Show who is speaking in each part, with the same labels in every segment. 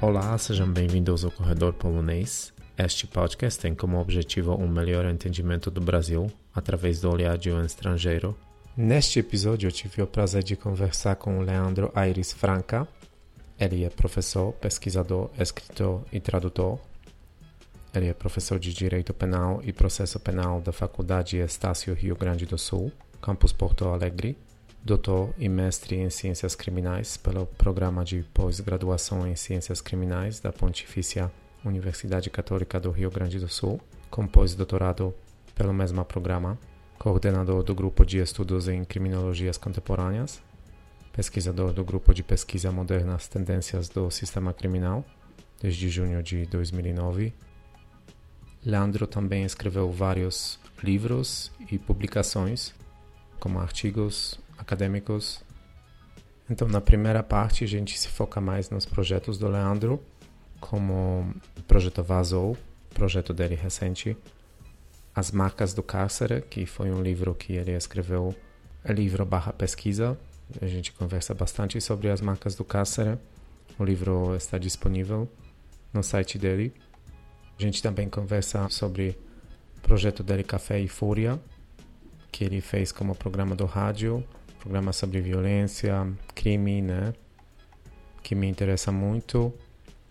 Speaker 1: Olá, sejam bem-vindos ao Corredor Polonês. Este podcast tem como objetivo um melhor entendimento do Brasil através do olhar de um estrangeiro. Neste episódio, tive o prazer de conversar com o Leandro Aires Franca. Ele é professor, pesquisador, escritor e tradutor. Ele é professor de Direito Penal e Processo Penal da Faculdade Estácio Rio Grande do Sul, campus Porto Alegre doutor e mestre em Ciências Criminais pelo Programa de Pós-Graduação em Ciências Criminais da Pontifícia Universidade Católica do Rio Grande do Sul, com pós-doutorado pelo mesmo programa, coordenador do Grupo de Estudos em Criminologias Contemporâneas, pesquisador do Grupo de Pesquisa Modernas Tendências do Sistema Criminal, desde junho de 2009. Leandro também escreveu vários livros e publicações, como artigos, acadêmicos. Então, na primeira parte, a gente se foca mais nos projetos do Leandro, como o projeto Vazou, projeto dele recente, As Marcas do Cárcere, que foi um livro que ele escreveu, é livro barra pesquisa. A gente conversa bastante sobre as marcas do cárcere. O livro está disponível no site dele. A gente também conversa sobre o projeto dele Café e Fúria, que ele fez como programa do rádio programa sobre violência, crime, né? Que me interessa muito.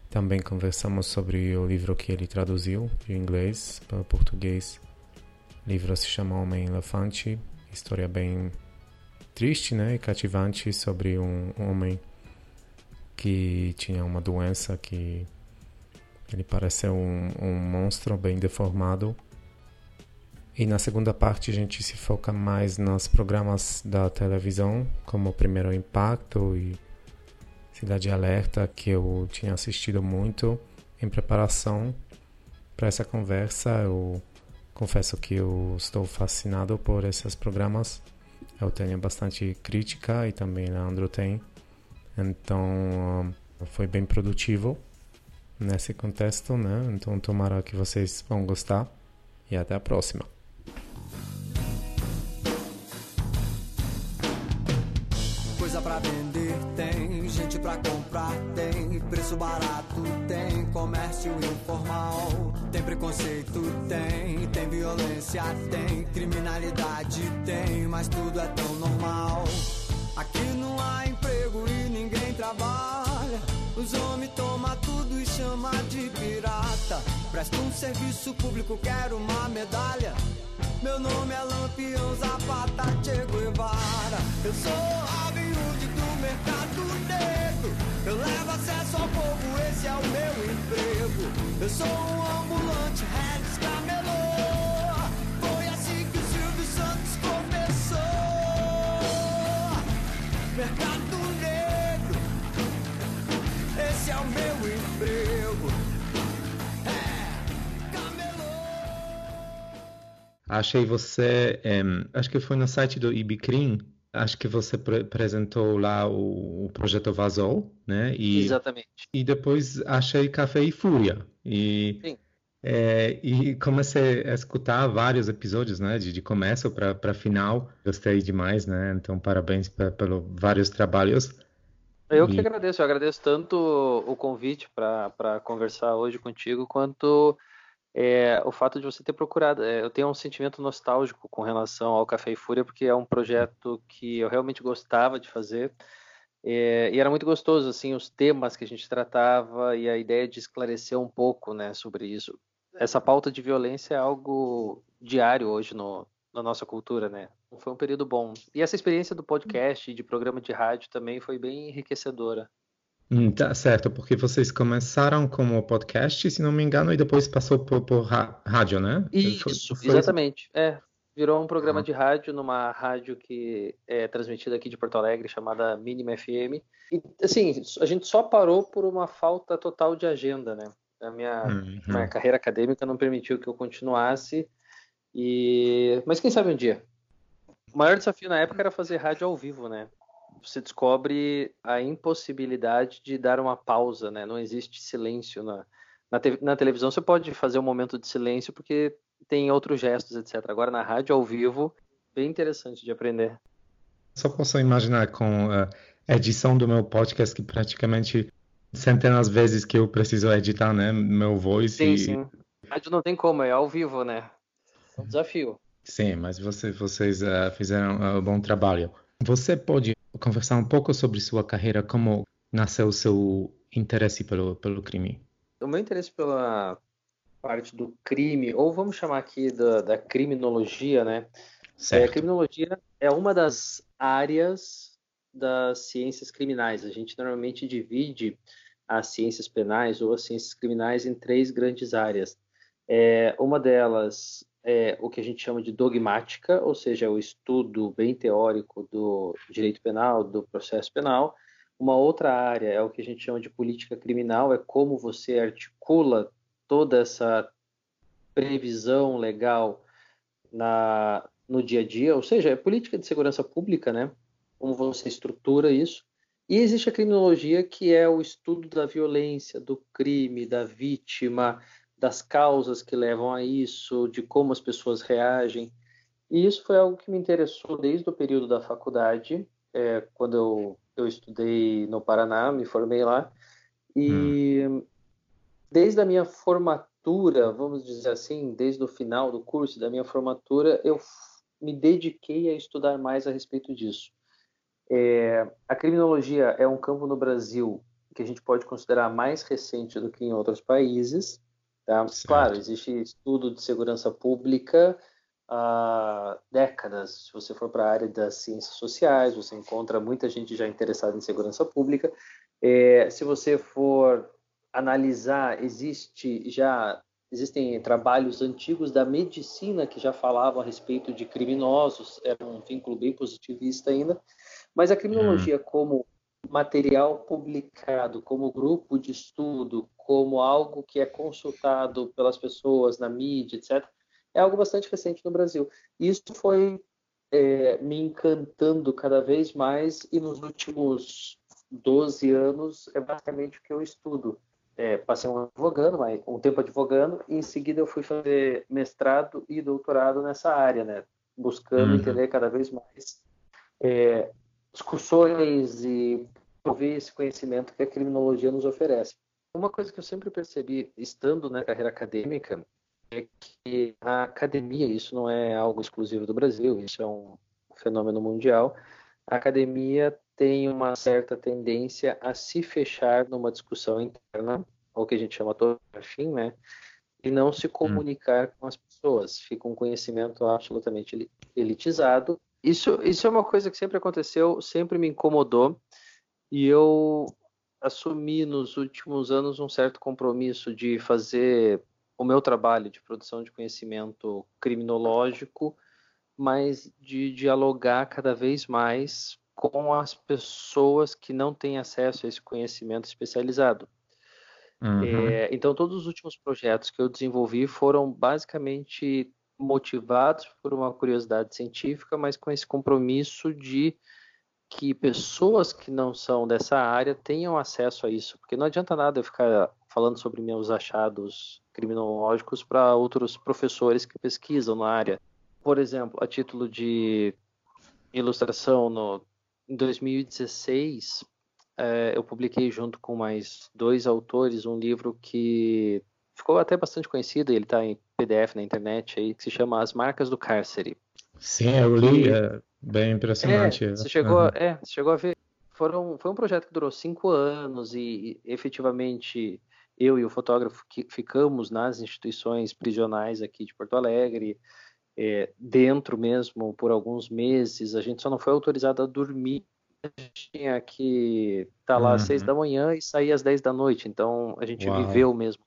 Speaker 1: Também conversamos sobre o livro que ele traduziu de inglês para português. O livro se chama Homem Elefante, história bem triste, né, e cativante sobre um homem que tinha uma doença que ele pareceu um, um monstro bem deformado e na segunda parte a gente se foca mais nos programas da televisão, como Primeiro Impacto e Cidade Alerta, que eu tinha assistido muito em preparação para essa conversa. Eu confesso que eu estou fascinado por esses programas. Eu tenho bastante crítica e também Leandro tem. Então foi bem produtivo nesse contexto, né? Então tomara que vocês vão gostar e até a próxima.
Speaker 2: Pra vender, tem gente pra comprar, tem preço barato, tem comércio informal, tem preconceito, tem, tem violência, tem criminalidade, tem, mas tudo é tão normal. Aqui não há emprego e ninguém trabalha. Os homens tomam tudo e chama de pirata. Presta um serviço público, quero uma medalha. Meu nome é Lampião Zapata Che Guevara. Eu sou Hood do mercado negro. Eu levo acesso ao povo, esse é o meu emprego. Eu sou um ambulante, Regis Camelô. Foi assim que o Silvio Santos começou. Mercado
Speaker 1: Achei você, acho que foi no site do Ibicrim, acho que você apresentou lá o, o, projeto Vazou, né?
Speaker 3: E, Exatamente.
Speaker 1: E depois achei Café e Fúria. E, Sim. É, e comecei a escutar vários episódios, né? De, de começo para final. Gostei demais, né? Então, parabéns pelos vários trabalhos.
Speaker 3: Eu que agradeço, eu agradeço tanto o convite para conversar hoje contigo, quanto é, o fato de você ter procurado. É, eu tenho um sentimento nostálgico com relação ao Café e Fúria, porque é um projeto que eu realmente gostava de fazer. É, e era muito gostoso, assim, os temas que a gente tratava e a ideia de esclarecer um pouco, né, sobre isso. Essa pauta de violência é algo diário hoje no, na nossa cultura, né? Foi um período bom. E essa experiência do podcast e de programa de rádio também foi bem enriquecedora.
Speaker 1: Hum, tá certo, porque vocês começaram como podcast, se não me engano, e depois passou por, por rádio, né?
Speaker 3: Isso, foi, exatamente. É, virou um programa ah. de rádio numa rádio que é transmitida aqui de Porto Alegre, chamada Mínima FM. E, assim, a gente só parou por uma falta total de agenda, né? A minha, uhum. minha carreira acadêmica não permitiu que eu continuasse. E... Mas quem sabe um dia? O maior desafio na época era fazer rádio ao vivo, né? Você descobre a impossibilidade de dar uma pausa, né? Não existe silêncio na, na, te, na, televisão. Você pode fazer um momento de silêncio porque tem outros gestos, etc. Agora na rádio ao vivo, bem interessante de aprender.
Speaker 1: Só posso imaginar com a edição do meu podcast que praticamente centenas de vezes que eu preciso editar, né, meu voice.
Speaker 3: Sim,
Speaker 1: e...
Speaker 3: sim. Rádio não tem como, é ao vivo, né? É um desafio.
Speaker 1: Sim, mas você, vocês uh, fizeram um bom trabalho. Você pode conversar um pouco sobre sua carreira, como nasceu o seu interesse pelo, pelo crime?
Speaker 3: O meu interesse pela parte do crime, ou vamos chamar aqui da, da criminologia, né?
Speaker 1: Certo.
Speaker 3: É, a criminologia é uma das áreas das ciências criminais. A gente normalmente divide as ciências penais ou as ciências criminais em três grandes áreas. É, uma delas é o que a gente chama de dogmática, ou seja, o estudo bem teórico do direito penal, do processo penal. Uma outra área é o que a gente chama de política criminal, é como você articula toda essa previsão legal na, no dia a dia, ou seja, é política de segurança pública, né? Como você estrutura isso. E existe a criminologia, que é o estudo da violência, do crime, da vítima, das causas que levam a isso, de como as pessoas reagem. E isso foi algo que me interessou desde o período da faculdade, é, quando eu, eu estudei no Paraná, me formei lá. E hum. desde a minha formatura, vamos dizer assim, desde o final do curso da minha formatura, eu me dediquei a estudar mais a respeito disso. É, a criminologia é um campo no Brasil que a gente pode considerar mais recente do que em outros países. Tá? Claro, existe estudo de segurança pública há décadas. Se você for para a área das ciências sociais, você encontra muita gente já interessada em segurança pública. É, se você for analisar, existe já existem trabalhos antigos da medicina que já falavam a respeito de criminosos, era um vínculo bem positivista ainda, mas a criminologia hum. como material publicado, como grupo de estudo, como algo que é consultado pelas pessoas na mídia, etc., é algo bastante recente no Brasil. Isso foi é, me encantando cada vez mais e nos últimos 12 anos é basicamente o que eu estudo é, passei um advogando, um tempo advogando, e em seguida eu fui fazer mestrado e doutorado nessa área, né? Buscando uhum. entender cada vez mais é, discussões e prover esse conhecimento que a criminologia nos oferece. Uma coisa que eu sempre percebi, estando na carreira acadêmica, é que a academia, isso não é algo exclusivo do Brasil, isso é um fenômeno mundial, a academia tem uma certa tendência a se fechar numa discussão interna, ou que a gente chama fim, né? E não se hum. comunicar hum. com as pessoas. Fica um conhecimento absolutamente elitizado. Isso, isso é uma coisa que sempre aconteceu, sempre me incomodou. E eu assumi nos últimos anos um certo compromisso de fazer o meu trabalho de produção de conhecimento criminológico, mas de dialogar cada vez mais com as pessoas que não têm acesso a esse conhecimento especializado. Uhum. É, então, todos os últimos projetos que eu desenvolvi foram basicamente motivados por uma curiosidade científica, mas com esse compromisso de que pessoas que não são dessa área tenham acesso a isso, porque não adianta nada eu ficar falando sobre meus achados criminológicos para outros professores que pesquisam na área. Por exemplo, a título de ilustração, no em 2016, é, eu publiquei junto com mais dois autores um livro que ficou até bastante conhecido, ele está em PDF na internet aí, que se chama As Marcas do Cárcere.
Speaker 1: Sim, eu li, é bem impressionante.
Speaker 3: É, você chegou, uhum. é, você chegou a ver. Foram, foi um projeto que durou cinco anos e, e efetivamente eu e o fotógrafo que ficamos nas instituições prisionais aqui de Porto Alegre, é, dentro mesmo por alguns meses. A gente só não foi autorizado a dormir. A gente tinha que estar tá lá uhum. às seis da manhã e sair às dez da noite. Então a gente Uau. viveu mesmo.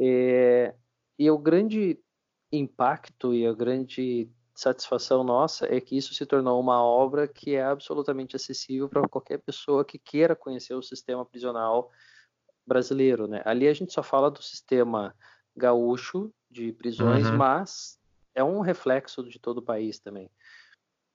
Speaker 3: É, e o grande impacto e a grande satisfação nossa é que isso se tornou uma obra que é absolutamente acessível para qualquer pessoa que queira conhecer o sistema prisional brasileiro, né? Ali a gente só fala do sistema gaúcho de prisões, uhum. mas é um reflexo de todo o país também.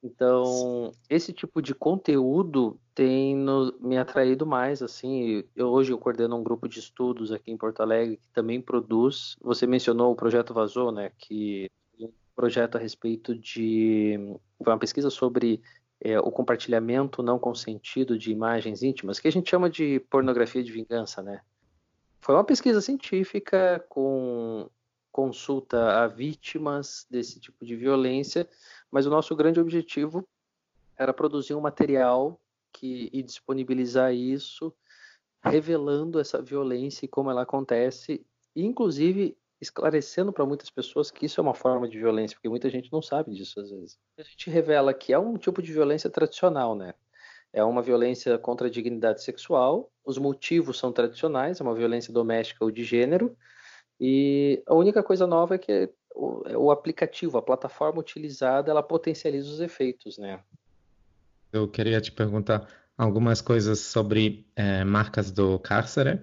Speaker 3: Então, esse tipo de conteúdo tem no, me atraído mais, assim, eu, hoje eu coordeno um grupo de estudos aqui em Porto Alegre que também produz, você mencionou o Projeto Vazou, né, que é um projeto a respeito de, foi uma pesquisa sobre é, o compartilhamento não consentido de imagens íntimas, que a gente chama de pornografia de vingança, né? Foi uma pesquisa científica com consulta a vítimas desse tipo de violência, mas o nosso grande objetivo era produzir um material que, e disponibilizar isso, revelando essa violência e como ela acontece, e inclusive esclarecendo para muitas pessoas que isso é uma forma de violência, porque muita gente não sabe disso às vezes. A gente revela que é um tipo de violência tradicional, né? É uma violência contra a dignidade sexual, os motivos são tradicionais, é uma violência doméstica ou de gênero, e a única coisa nova é que o, o aplicativo, a plataforma utilizada, ela potencializa os efeitos, né?
Speaker 1: Eu queria te perguntar algumas coisas sobre é, marcas do cárcere,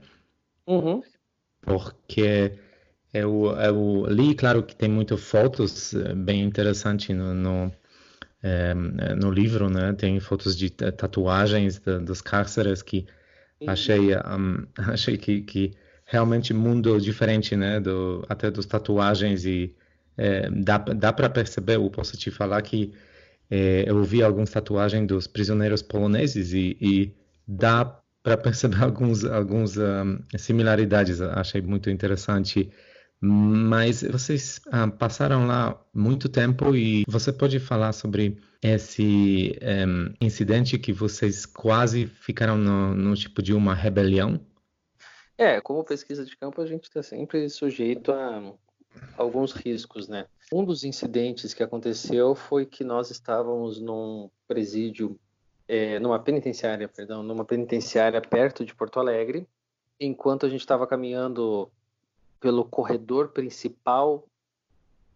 Speaker 3: uhum.
Speaker 1: porque eu, eu li, claro que tem muitas fotos eh, bem interessantes no, no, é, no, livro, né? Tem fotos de tatuagens de, dos cárceres que achei, um, achei que, que realmente mundo diferente, né? Do, até dos tatuagens e é, dá, dá para perceber, eu posso te falar que é, eu vi algumas tatuagens dos prisioneiros poloneses e, e dá para perceber alguns, alguns um, similaridades. Achei muito interessante mas vocês ah, passaram lá muito tempo e você pode falar sobre esse um, incidente que vocês quase ficaram no, no, tipo de uma rebelião?
Speaker 3: É, como pesquisa de campo, a gente está sempre sujeito a alguns riscos, né? Um dos incidentes que aconteceu foi que nós estávamos num presídio, é, numa penitenciária, perdão, numa penitenciária perto de Porto Alegre, enquanto a gente estava caminhando pelo corredor principal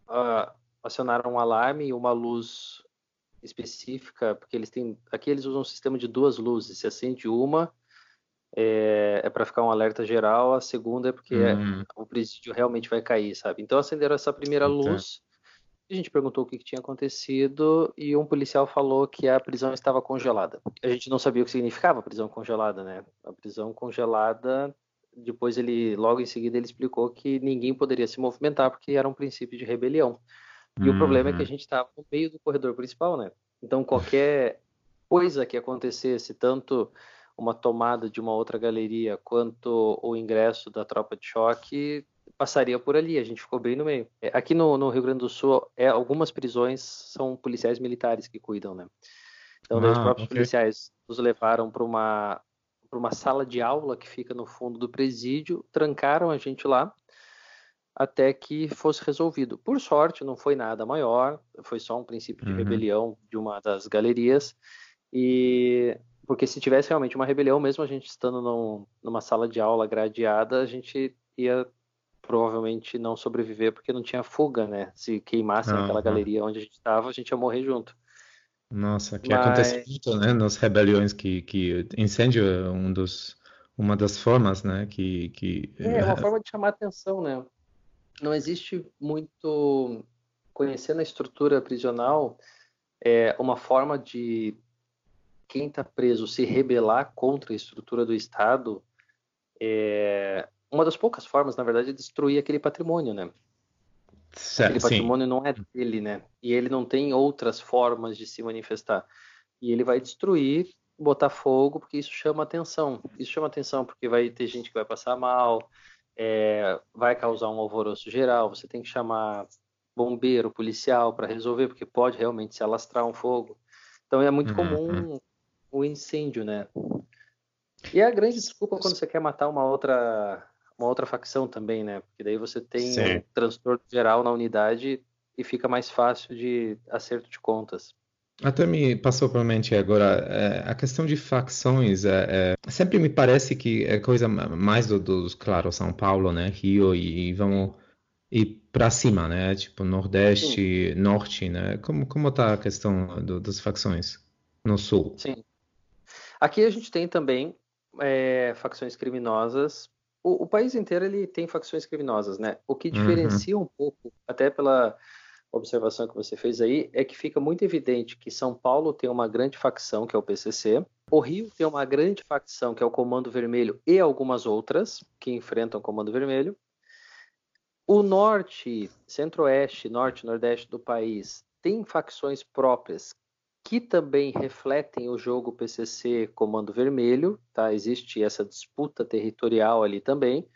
Speaker 3: uh, acionaram um alarme e uma luz específica, porque eles têm aqui eles usam um sistema de duas luzes. Se acende uma é, é para ficar um alerta geral, a segunda é porque uhum. é, o presídio realmente vai cair, sabe? Então acenderam essa primeira okay. luz. A gente perguntou o que, que, tinha acontecido e um policial falou que a prisão estava congelada. A gente não sabia o que significava prisão congelada, né? A prisão congelada depois ele, logo em seguida, ele explicou que ninguém poderia se movimentar porque era um princípio de rebelião. E uhum. o problema é que a uhum. gente estava no meio do corredor principal, né? Então qualquer coisa que acontecesse, tanto uma tomada de uma outra galeria quanto o ingresso da tropa de choque passaria por ali. A gente ficou bem no meio. É, aqui no, no Rio Grande do Sul, é, algumas prisões são policiais militares que cuidam, né? Então, ah, os próprios okay. policiais nos levaram para uma para uma sala de aula que fica no fundo do presídio, trancaram a gente lá até que fosse resolvido. Por sorte, não foi nada maior, foi só um princípio de uhum. rebelião de uma das galerias, e porque se tivesse realmente uma rebelião, mesmo a gente estando num, numa sala de aula gradeada, a gente ia provavelmente não sobreviver porque não tinha fuga, né? Se queimassem uhum. aquela galeria onde a gente estava, a gente ia morrer junto.
Speaker 1: Nossa, que Mas... acontece muito, né, nas rebeliões que, que incêndio é um dos, uma das formas, né, que, que...
Speaker 3: É, é uma forma de chamar atenção, né. Não existe muito, conhecendo a estrutura prisional, é uma forma de quem está preso se rebelar contra a estrutura do Estado é uma das poucas formas, na verdade, é destruir aquele patrimônio, né? Certo, Aquele patrimônio sim. não é dele, né? E ele não tem outras formas de se manifestar. E ele vai destruir, botar fogo, porque isso chama atenção. Isso chama atenção porque vai ter gente que vai passar mal, é, vai causar um alvoroço geral. Você tem que chamar bombeiro, policial para resolver, porque pode realmente se alastrar um fogo. Então é muito uhum. comum o incêndio, né? E é a grande desculpa quando você quer matar uma outra uma outra facção também, né? Porque daí você tem Sim. um transtorno geral na unidade e fica mais fácil de acerto de contas.
Speaker 1: Até me passou pela mente agora é, a questão de facções. É, é, sempre me parece que é coisa mais dos, do, claro, São Paulo, né, Rio e, e vamos ir para cima, né, tipo Nordeste, Sim. Norte, né. Como como tá a questão do, das facções no Sul?
Speaker 3: Sim. Aqui a gente tem também é, facções criminosas o, o, país inteiro ele tem facções criminosas, né? O que uhum. diferencia uhum. um pouco, até pela observação que você fez aí, é que fica muito evidente que São Paulo tem uma grande facção, que é o PCC, o Rio tem uma grande facção, que é o Comando Vermelho, e algumas outras que enfrentam o Comando Vermelho. O norte, centro-oeste, norte, nordeste do país tem facções próprias que também refletem o jogo PCC Comando Vermelho, tá? Existe essa disputa territorial ali também.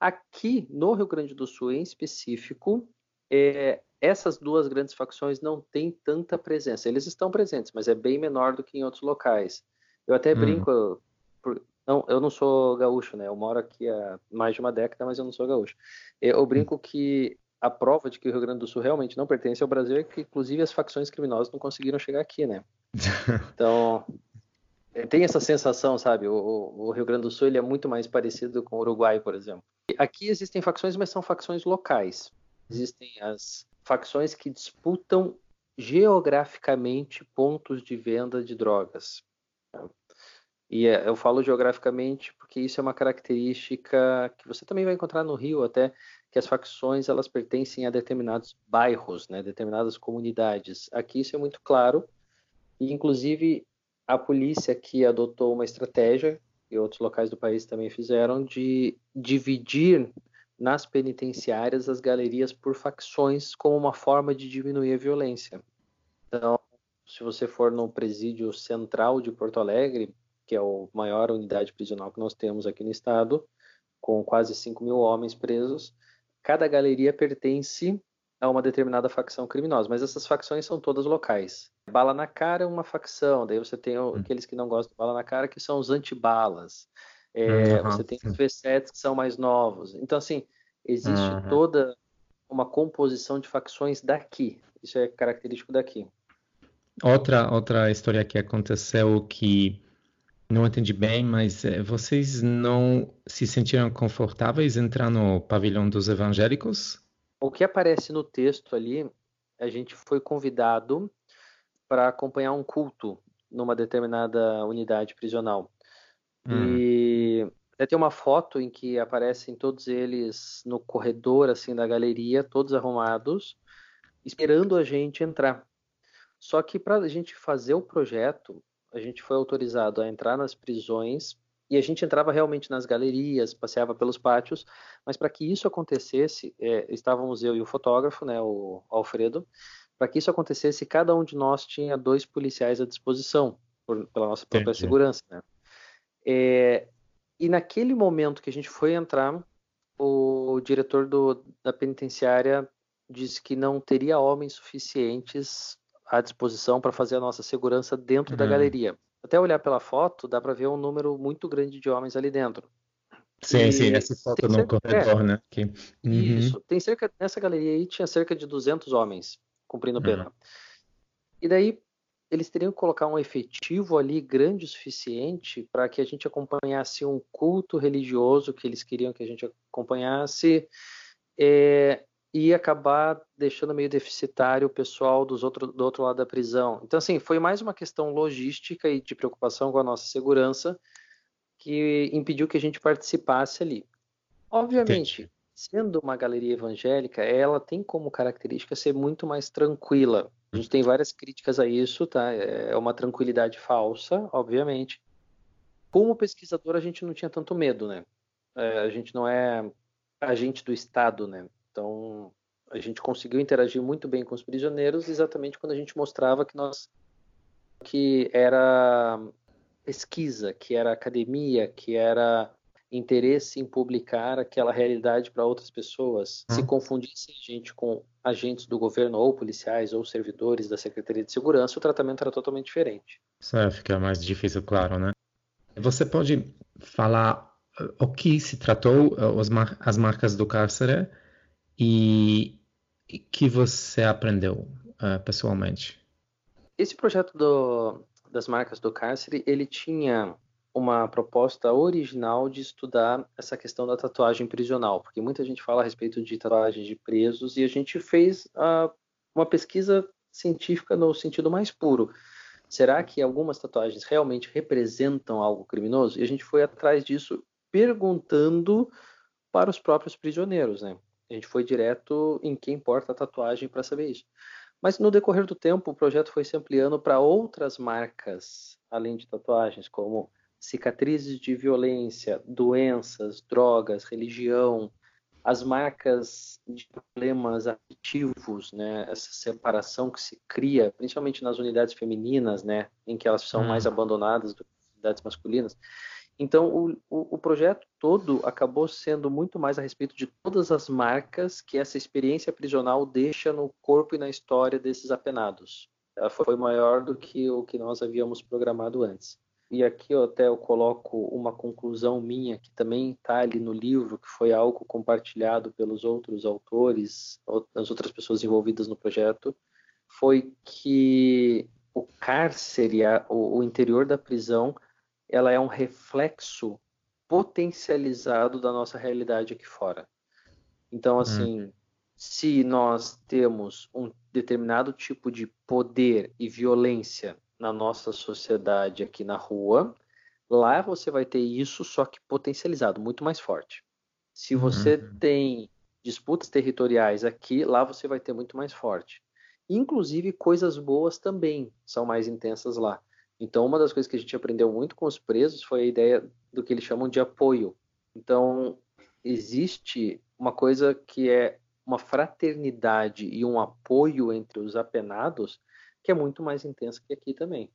Speaker 3: Aqui no Rio Grande do Sul, em específico, é, essas duas grandes facções não têm tanta presença. Eles estão presentes, mas é bem menor do que em outros locais. Eu até hum. brinco, por, não, eu não sou gaúcho, né? Eu moro aqui há mais de uma década, mas eu não sou gaúcho. Eu brinco que a prova de que o Rio Grande do Sul realmente não pertence ao Brasil é que, inclusive, as facções criminosas não conseguiram chegar aqui, né? Então, é, tem essa sensação, sabe? O, o, Rio Grande do Sul ele é muito mais parecido com o Uruguai, por exemplo. Aqui existem facções, mas são facções locais. Existem as facções que disputam geograficamente pontos de venda de drogas. E é, eu falo geograficamente porque isso é uma característica que você também vai encontrar no Rio até, que as facções elas pertencem a determinados bairros, né, determinadas comunidades. Aqui isso é muito claro e inclusive a polícia aqui adotou uma estratégia e outros locais do país também fizeram de dividir nas penitenciárias as galerias por facções como uma forma de diminuir a violência. Então, se você for no presídio central de Porto Alegre, que é a maior unidade prisional que nós temos aqui no estado, com quase 5 mil homens presos. Cada galeria pertence a uma determinada facção criminosa, mas essas facções são todas locais. Bala na cara é uma facção, daí você tem hum. aqueles que não gostam de bala na cara, que são os antibalas. É, uhum. Você tem os V7 que são mais novos. Então, assim, existe uhum. toda uma composição de facções daqui. Isso é característico daqui.
Speaker 1: Outra, outra história que aconteceu que não entendi bem, mas eh, vocês não se sentiram confortáveis entrar no pavilhão dos evangélicos?
Speaker 3: O que aparece no texto ali, a gente foi convidado para acompanhar um culto numa determinada unidade prisional. Hum. E até tem uma foto em que aparecem todos eles no corredor assim da galeria, todos arrumados, esperando a gente entrar. Só que para a gente fazer o projeto, a gente foi autorizado a entrar nas prisões e a gente entrava realmente nas galerias, passeava pelos pátios, mas para que isso acontecesse, é, estávamos eu e o fotógrafo, né, o Alfredo, para que isso acontecesse, cada um de nós tinha dois policiais à disposição, por, pela nossa própria Entendi. segurança. Né? É, e naquele momento que a gente foi entrar, o diretor do, da penitenciária disse que não teria homens suficientes à disposição para fazer a nossa segurança dentro uhum. da galeria. Até olhar pela foto, dá para ver um número muito grande de homens ali dentro.
Speaker 1: Sim, e sim, essa foto no cerca, corredor, é, né?
Speaker 3: Que... Uhum. Isso, tem cerca, nessa galeria aí tinha cerca de 200 homens cumprindo pena. Uhum. E daí eles teriam que colocar um efetivo ali grande o suficiente para que a gente acompanhasse um culto religioso que eles queriam que a gente acompanhasse. É, e acabar deixando meio deficitário o pessoal dos outro, do outro lado da prisão. Então, assim, foi mais uma questão logística e de preocupação com a nossa segurança que impediu que a gente participasse ali. Obviamente, Entendi. sendo uma galeria evangélica, ela tem como característica ser muito mais tranquila. A gente tem várias críticas a isso, tá? É uma tranquilidade falsa, obviamente. Como pesquisador, a gente não tinha tanto medo, né? É, a gente não é agente do Estado, né? Então, a gente conseguiu interagir muito bem com os prisioneiros exatamente quando a gente mostrava que nós que era pesquisa, que era academia, que era interesse em publicar aquela realidade para outras pessoas. Se confundisse a gente com agentes do governo ou policiais ou servidores da Secretaria de Segurança, o tratamento era totalmente diferente.
Speaker 1: Isso é, fica mais difícil, claro, né? Você pode falar o que se tratou, as marcas do cárcere, e que você aprendeu uh, pessoalmente?
Speaker 3: Esse projeto do, das marcas do cárcere, ele tinha uma proposta original de estudar essa questão da tatuagem prisional, porque muita gente fala a respeito de tatuagem de presos e a gente fez uh, uma pesquisa científica no sentido mais puro. Será que algumas tatuagens realmente representam algo criminoso? E a gente foi atrás disso perguntando para os próprios prisioneiros, né? A gente foi direto em quem importa a tatuagem para saber isso. Mas no decorrer do tempo, o projeto foi se ampliando para outras marcas, além de tatuagens, como cicatrizes de violência, doenças, drogas, religião. as marcas de problemas afetivos, né, essa separação que se cria, principalmente nas unidades femininas, né, em que elas são hum. mais abandonadas do que as unidades masculinas. Então, o, o, o, projeto todo acabou sendo muito mais a respeito de todas as marcas que essa experiência prisional deixa no corpo e na história desses apenados. Ela foi maior do que o que nós havíamos programado antes. E aqui eu até eu coloco uma conclusão minha que também está ali no livro, que foi algo compartilhado pelos outros autores, as outras pessoas envolvidas no projeto, foi que o cárcere, o interior da prisão, ela é um reflexo potencializado da nossa realidade aqui fora. Então, assim, hum. se nós temos um determinado tipo de poder e violência na nossa sociedade aqui na rua, lá você vai ter isso, só que potencializado, muito mais forte. Se você uhum. tem disputas territoriais aqui, lá você vai ter muito mais forte. Inclusive, coisas boas também são mais intensas lá. Então, uma das coisas que a gente aprendeu muito com os presos foi a ideia do que eles chamam de apoio. Então, existe uma coisa que é uma fraternidade e um apoio entre os apenados que é muito mais intensa que aqui também.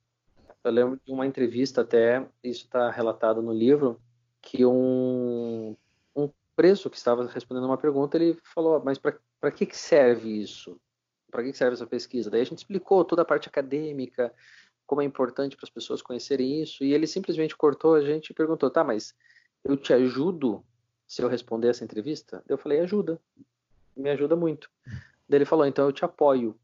Speaker 3: Eu lembro de uma entrevista até, isso está relatado no livro, que um, um preso que estava respondendo uma pergunta, ele falou, mas para que, que serve isso? Para que, que serve essa pesquisa? Daí a gente explicou toda a parte acadêmica, como é importante para as pessoas conhecerem isso, e ele simplesmente cortou a gente e perguntou, tá, mas eu te ajudo se eu responder essa entrevista? Eu falei, ajuda, me ajuda muito. Daí ele falou, então eu te apoio.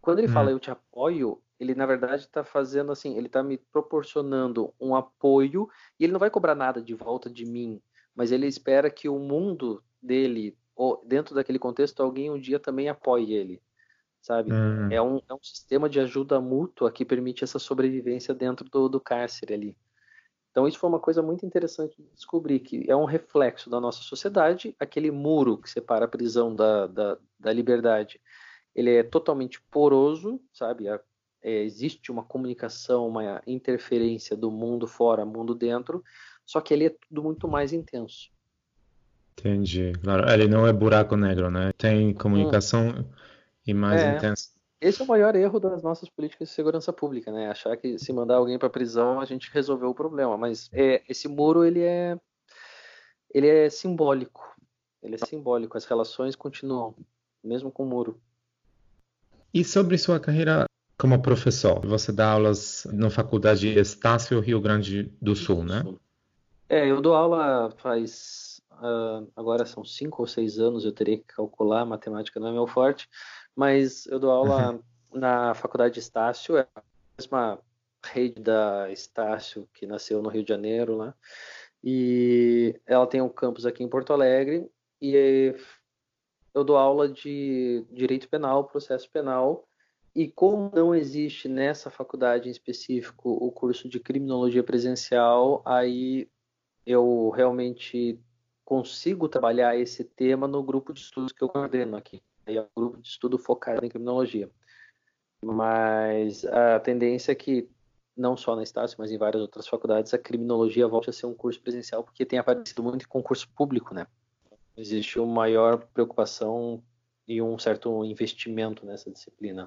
Speaker 3: Quando ele hum. fala eu te apoio, ele na verdade está fazendo assim, ele está me proporcionando um apoio e ele não vai cobrar nada de volta de mim, mas ele espera que o mundo dele, ou dentro daquele contexto, alguém um dia também apoie ele, sabe? Hum. É, um, é um sistema de ajuda mútua que permite essa sobrevivência dentro do, do cárcere ali. Então isso foi uma coisa muito interessante de descobrir, que é um reflexo da nossa sociedade, aquele muro que separa a prisão da, da, da liberdade ele é totalmente poroso, sabe? É, existe uma comunicação, uma interferência do mundo fora, mundo dentro, só que ele é tudo muito mais intenso.
Speaker 1: Entendi, claro. Ele não é buraco negro, né? Tem comunicação hum. E mais é. intenso.
Speaker 3: Esse é o maior erro das nossas políticas de segurança pública, né? Achar que se mandar alguém para prisão a gente resolveu o problema, mas é, esse muro ele é ele é simbólico. Ele é simbólico. As relações continuam, mesmo com o muro.
Speaker 1: E sobre sua carreira como professor, você dá aulas na Faculdade Estácio, Rio Grande do Sul, né?
Speaker 3: É, eu dou aula faz. Uh, agora são cinco ou seis anos, eu teria que calcular, matemática não é meu forte, mas eu dou aula na Faculdade Estácio, é a mesma rede da Estácio que nasceu no Rio de Janeiro, lá. Né? E ela tem um campus aqui em Porto Alegre e eu dou aula de direito penal, processo penal, e como não existe nessa faculdade em específico o curso de criminologia presencial, aí eu realmente consigo trabalhar esse tema no grupo de estudos que eu coordeno aqui. É um grupo de estudo focado em criminologia. Mas a tendência é que, não só na Estácio, mas em várias outras faculdades, a criminologia volte a ser um curso presencial, porque tem aparecido muito em concurso público, né? existe uma maior preocupação e um certo investimento nessa disciplina.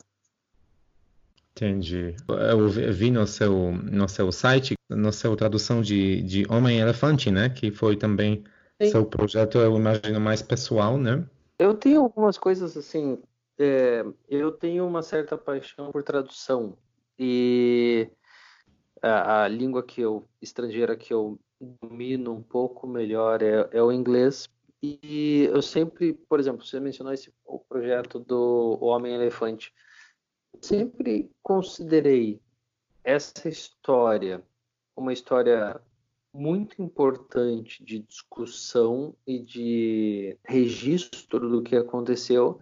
Speaker 1: Entendi. Eu vi no seu, no seu site, na sua tradução de, de Homem-Elefante, né? Que foi também Sim. seu projeto, eu imagino, mais pessoal, né?
Speaker 3: Eu tenho algumas coisas assim. É, eu tenho uma certa paixão por tradução. E a, a língua que eu, estrangeira que eu domino um pouco melhor é, é o inglês, e eu sempre, por exemplo, você mencionou esse, o projeto do Homem-Elefante. Sempre considerei essa história uma história muito importante de discussão e de registro do que aconteceu.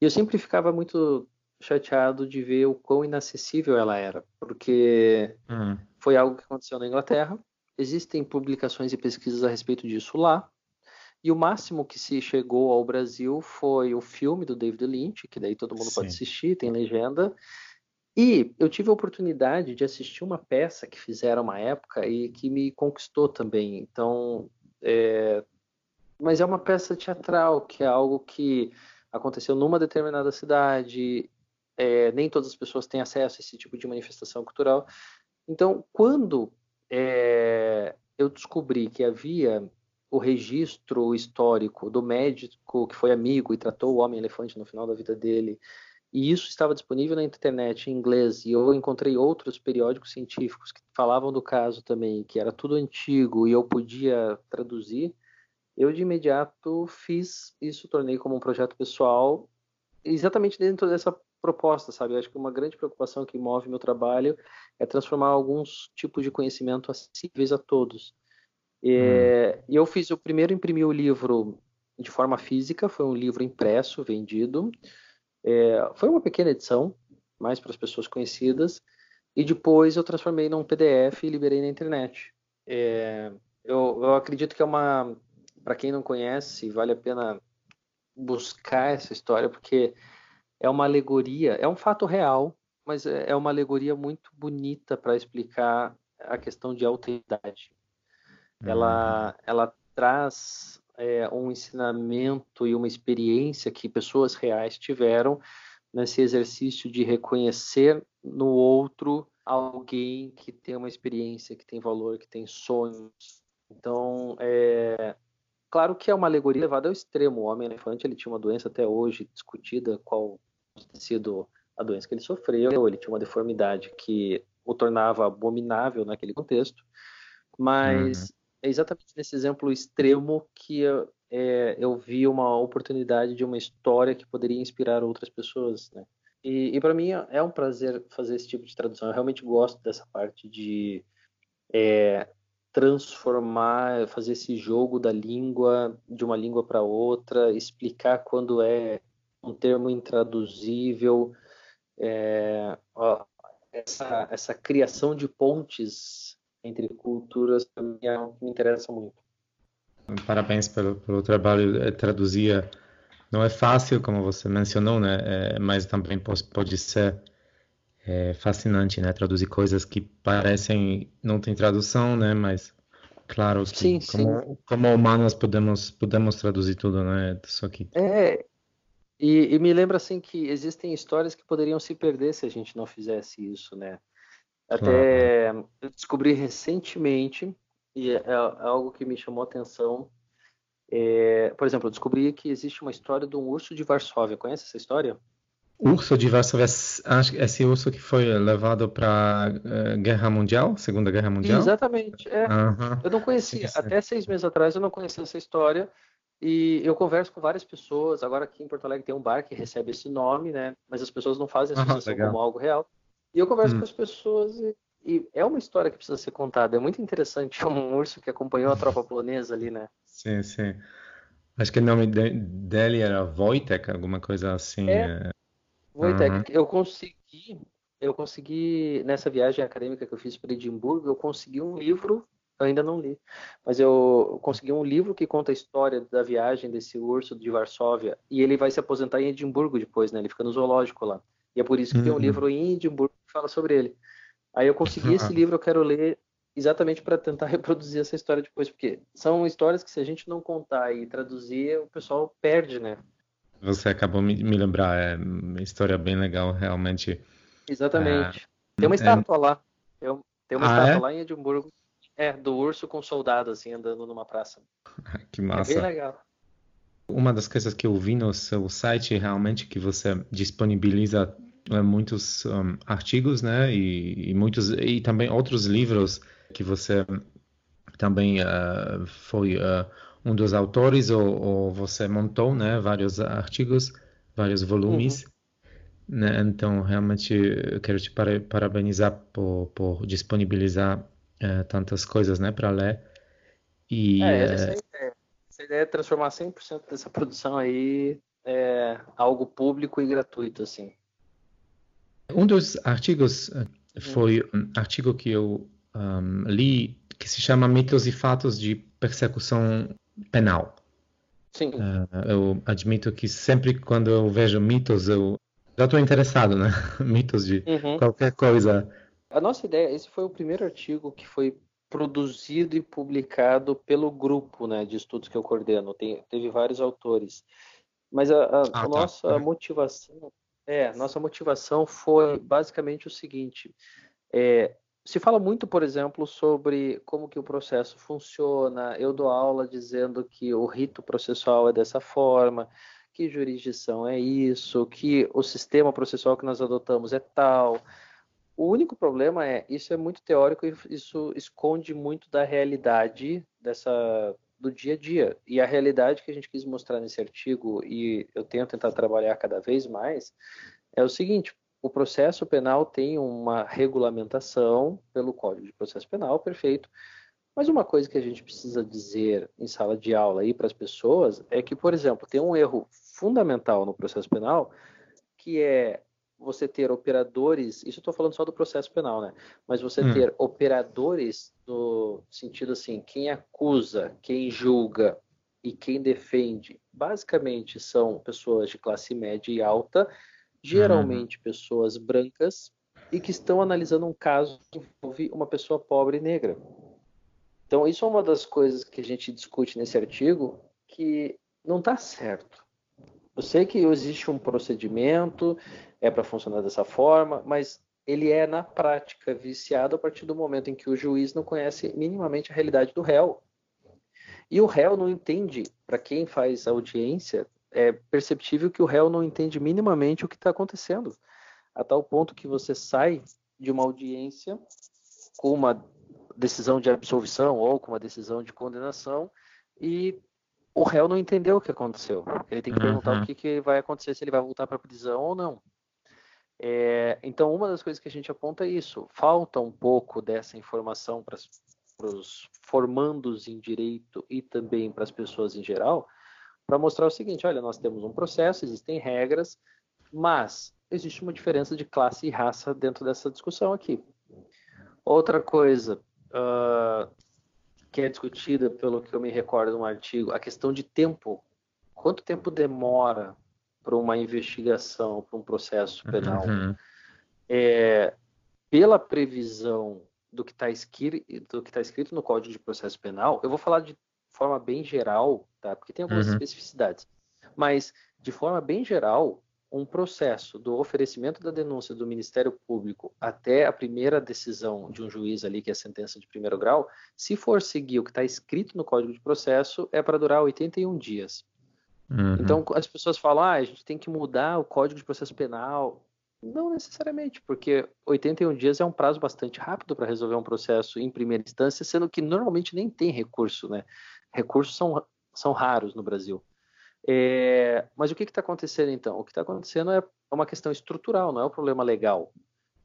Speaker 3: E eu sempre ficava muito chateado de ver o quão inacessível ela era, porque uhum. foi algo que aconteceu na Inglaterra. Existem publicações e pesquisas a respeito disso lá, e o máximo que se chegou ao Brasil foi o filme do David Lynch, que daí todo mundo Sim. pode assistir, tem legenda. E eu tive a oportunidade de assistir uma peça que fizeram uma época e que me conquistou também. Então, é, mas é uma peça teatral, que é algo que aconteceu numa determinada cidade, é, nem todas as pessoas têm acesso a esse tipo de manifestação cultural. Então, quando é, eu descobri que havia o registro histórico do médico que foi amigo e tratou o homem-elefante no final da vida dele, e isso estava disponível na internet em inglês, e eu encontrei outros periódicos científicos que falavam do caso também, que era tudo antigo e eu podia traduzir, eu de imediato fiz isso, tornei como um projeto pessoal, exatamente dentro dessa proposta, sabe? Eu acho que uma grande preocupação que move meu trabalho é transformar alguns tipos de conhecimento acessíveis a todos. É, hum. E eu fiz, eu primeiro imprimi o livro de forma física, foi um livro impresso, vendido. É, foi uma pequena edição, mais para as pessoas conhecidas. E depois eu transformei num PDF e liberei na internet. É, eu, eu acredito que é uma, para quem não conhece, vale a pena buscar essa história, porque é uma alegoria, é um fato real, mas é, é uma alegoria muito bonita para explicar a questão de alteridade ela, uhum. ela traz é, um ensinamento e uma experiência que pessoas reais tiveram nesse exercício de reconhecer no outro alguém que tem uma experiência, que tem valor, que tem sonhos. Então, é, claro que é uma alegoria levada ao extremo. O homem-elefante ele tinha uma doença até hoje discutida, qual tinha sido a doença que ele sofreu. Ele tinha uma deformidade que o tornava abominável naquele contexto. Mas uhum é exatamente nesse exemplo extremo que eu, é, eu vi uma oportunidade de uma história que poderia inspirar outras pessoas, né? E, e para mim é um prazer fazer esse tipo de tradução. Eu realmente gosto dessa parte de é, transformar, fazer esse jogo da língua de uma língua para outra, explicar quando é um termo intraduzível, é, ó, essa, essa criação de pontes entre culturas também é algo que me interessa muito.
Speaker 1: Parabéns pelo, pelo trabalho. É, traduzir não é fácil, como você mencionou, né? É, mas também pode, pode ser é, fascinante, né? Traduzir coisas que parecem não tem tradução, né? Mas claro que sim, como, sim. como humanos podemos podemos traduzir tudo, né? Só que
Speaker 3: é e, e me lembra assim que existem histórias que poderiam se perder se a gente não fizesse isso, né? Até eu descobri recentemente, e é, é algo que me chamou a atenção. É, por exemplo, eu descobri que existe uma história de um urso de Varsóvia. Conhece essa história?
Speaker 1: Urso de Varsóvia, acho esse urso que foi levado para a uh, Guerra Mundial, Segunda Guerra Mundial?
Speaker 3: Exatamente. É. Uhum. Eu não conhecia, até seis meses atrás eu não conhecia essa história. E eu converso com várias pessoas. Agora aqui em Porto Alegre tem um bar que recebe esse nome, né? Mas as pessoas não fazem a associação como algo real. E eu converso hum. com as pessoas e, e, é uma história que precisa ser contada. É muito interessante. É um urso que acompanhou a tropa polonesa ali, né?
Speaker 1: Sim, sim. Acho que o nome de, dele era Wojtek, alguma coisa assim.
Speaker 3: É. é... Wojtek. Uhum. Eu consegui, eu consegui nessa viagem acadêmica que eu fiz para Edimburgo, eu consegui um livro. Eu ainda não li, mas eu consegui um livro que conta a história da viagem desse urso de Varsóvia e ele vai se aposentar em Edimburgo depois, né? Ele fica no zoológico lá. E é por isso que uhum. tem um uhum. livro em Edimburgo fala sobre ele. Aí eu consegui esse livro, eu quero ler exatamente para tentar reproduzir essa história depois, porque são histórias que se a gente não contar e traduzir, o pessoal perde, né?
Speaker 1: Você acabou me, me lembrar, é uma história bem legal, realmente.
Speaker 3: Exatamente. É... Tem uma estátua é... lá. Tem uma ah, estátua é? lá em Edimburgo. É, do urso com soldado, assim, andando numa praça.
Speaker 1: que massa.
Speaker 3: É bem legal.
Speaker 1: Uma das coisas que eu vi no seu site realmente que você disponibiliza é, muitos um, artigos, né, e, e, muitos e também outros livros que você também uh, foi uh, um dos autores ou, ou, você montou, né, vários artigos, vários volumes. Uhum. Né? Então, realmente, eu quero te parabenizar por, por disponibilizar uh, tantas coisas, né, para ler.
Speaker 3: E, é, essa, é ideia. essa ideia é transformar 100% dessa produção aí é algo público e gratuito, assim.
Speaker 1: Um dos artigos eh, foi um artigo que eu um, li que se chama Mitos e Fatos de Persecução Penal.
Speaker 3: Sim. Uh,
Speaker 1: eu admito que sempre quando eu vejo mitos, eu já estou interessado, né? mitos de uhum. qualquer coisa.
Speaker 3: A nossa ideia, esse foi o primeiro artigo que foi produzido e publicado pelo grupo né, de estudos que eu coordeno. Tem, teve vários autores. Mas a, a, ah, tá. nossa motivação é, nossa motivação foi basicamente o seguinte: é, se fala muito, por exemplo, sobre como que o processo funciona. Eu dou aula dizendo que o rito processual é dessa forma, que jurisdição é isso, que o sistema processual que nós adotamos é tal. O único problema é isso é muito teórico e isso esconde muito da realidade dessa do dia a dia. E a realidade que a gente quis mostrar nesse artigo e eu tenho tentado trabalhar cada vez mais é o seguinte: o processo penal tem uma regulamentação pelo Código de Processo Penal, perfeito. Mas uma coisa que a gente precisa dizer em sala de aula aí para as pessoas é que, por exemplo, tem um erro fundamental no processo penal que é você ter operadores, isso eu estou falando só do processo penal, né? Mas você hum. ter operadores no sentido assim, quem acusa, quem julga e quem defende, basicamente são pessoas de classe média e alta geralmente uhum. pessoas brancas, e que estão analisando um caso que envolve uma pessoa pobre e negra. Então, isso é uma das coisas que a gente discute nesse artigo, que não está certo. Eu sei que existe um procedimento, é para funcionar dessa forma, mas ele é, na prática, viciado a partir do momento em que o juiz não conhece minimamente a realidade do réu. E o réu não entende, para quem faz audiência, é perceptível que o réu não entende minimamente o que está acontecendo, a tal ponto que você sai de uma audiência com uma decisão de absolvição ou com uma decisão de condenação e o réu não entendeu o que aconteceu. Ele tem que perguntar uhum. o que, que, vai acontecer, se ele vai voltar para a prisão ou não. É, então, uma das coisas que a gente aponta é isso. Falta um pouco dessa informação para os formandos em direito e também para as pessoas em geral, para mostrar o seguinte: olha, nós temos um processo, existem regras, mas existe uma diferença de classe e raça dentro dessa discussão aqui. Outra coisa uh, que é discutida, pelo que eu me recordo no artigo, a questão de tempo. Quanto tempo demora para uma investigação, para um processo penal? Uhum. É, pela previsão do que está escrito, tá escrito no Código de Processo Penal, eu vou falar de forma bem geral, tá? Porque tem algumas uhum. especificidades. Mas, de forma bem geral, um processo do oferecimento da denúncia do Ministério Público até a primeira decisão de um juiz ali, que é a sentença de primeiro grau, se for seguir o que está escrito no Código de Processo, é para durar 81 dias. Uhum. Então, as pessoas falam, ah, a gente tem que mudar o Código de Processo Penal. Não necessariamente, porque 81 dias é um prazo bastante rápido para resolver um processo em primeira instância, sendo que normalmente nem tem recurso, né? recursos são, são raros no Brasil. É, mas o que está acontecendo então? O que está acontecendo é uma questão estrutural, não é um problema legal.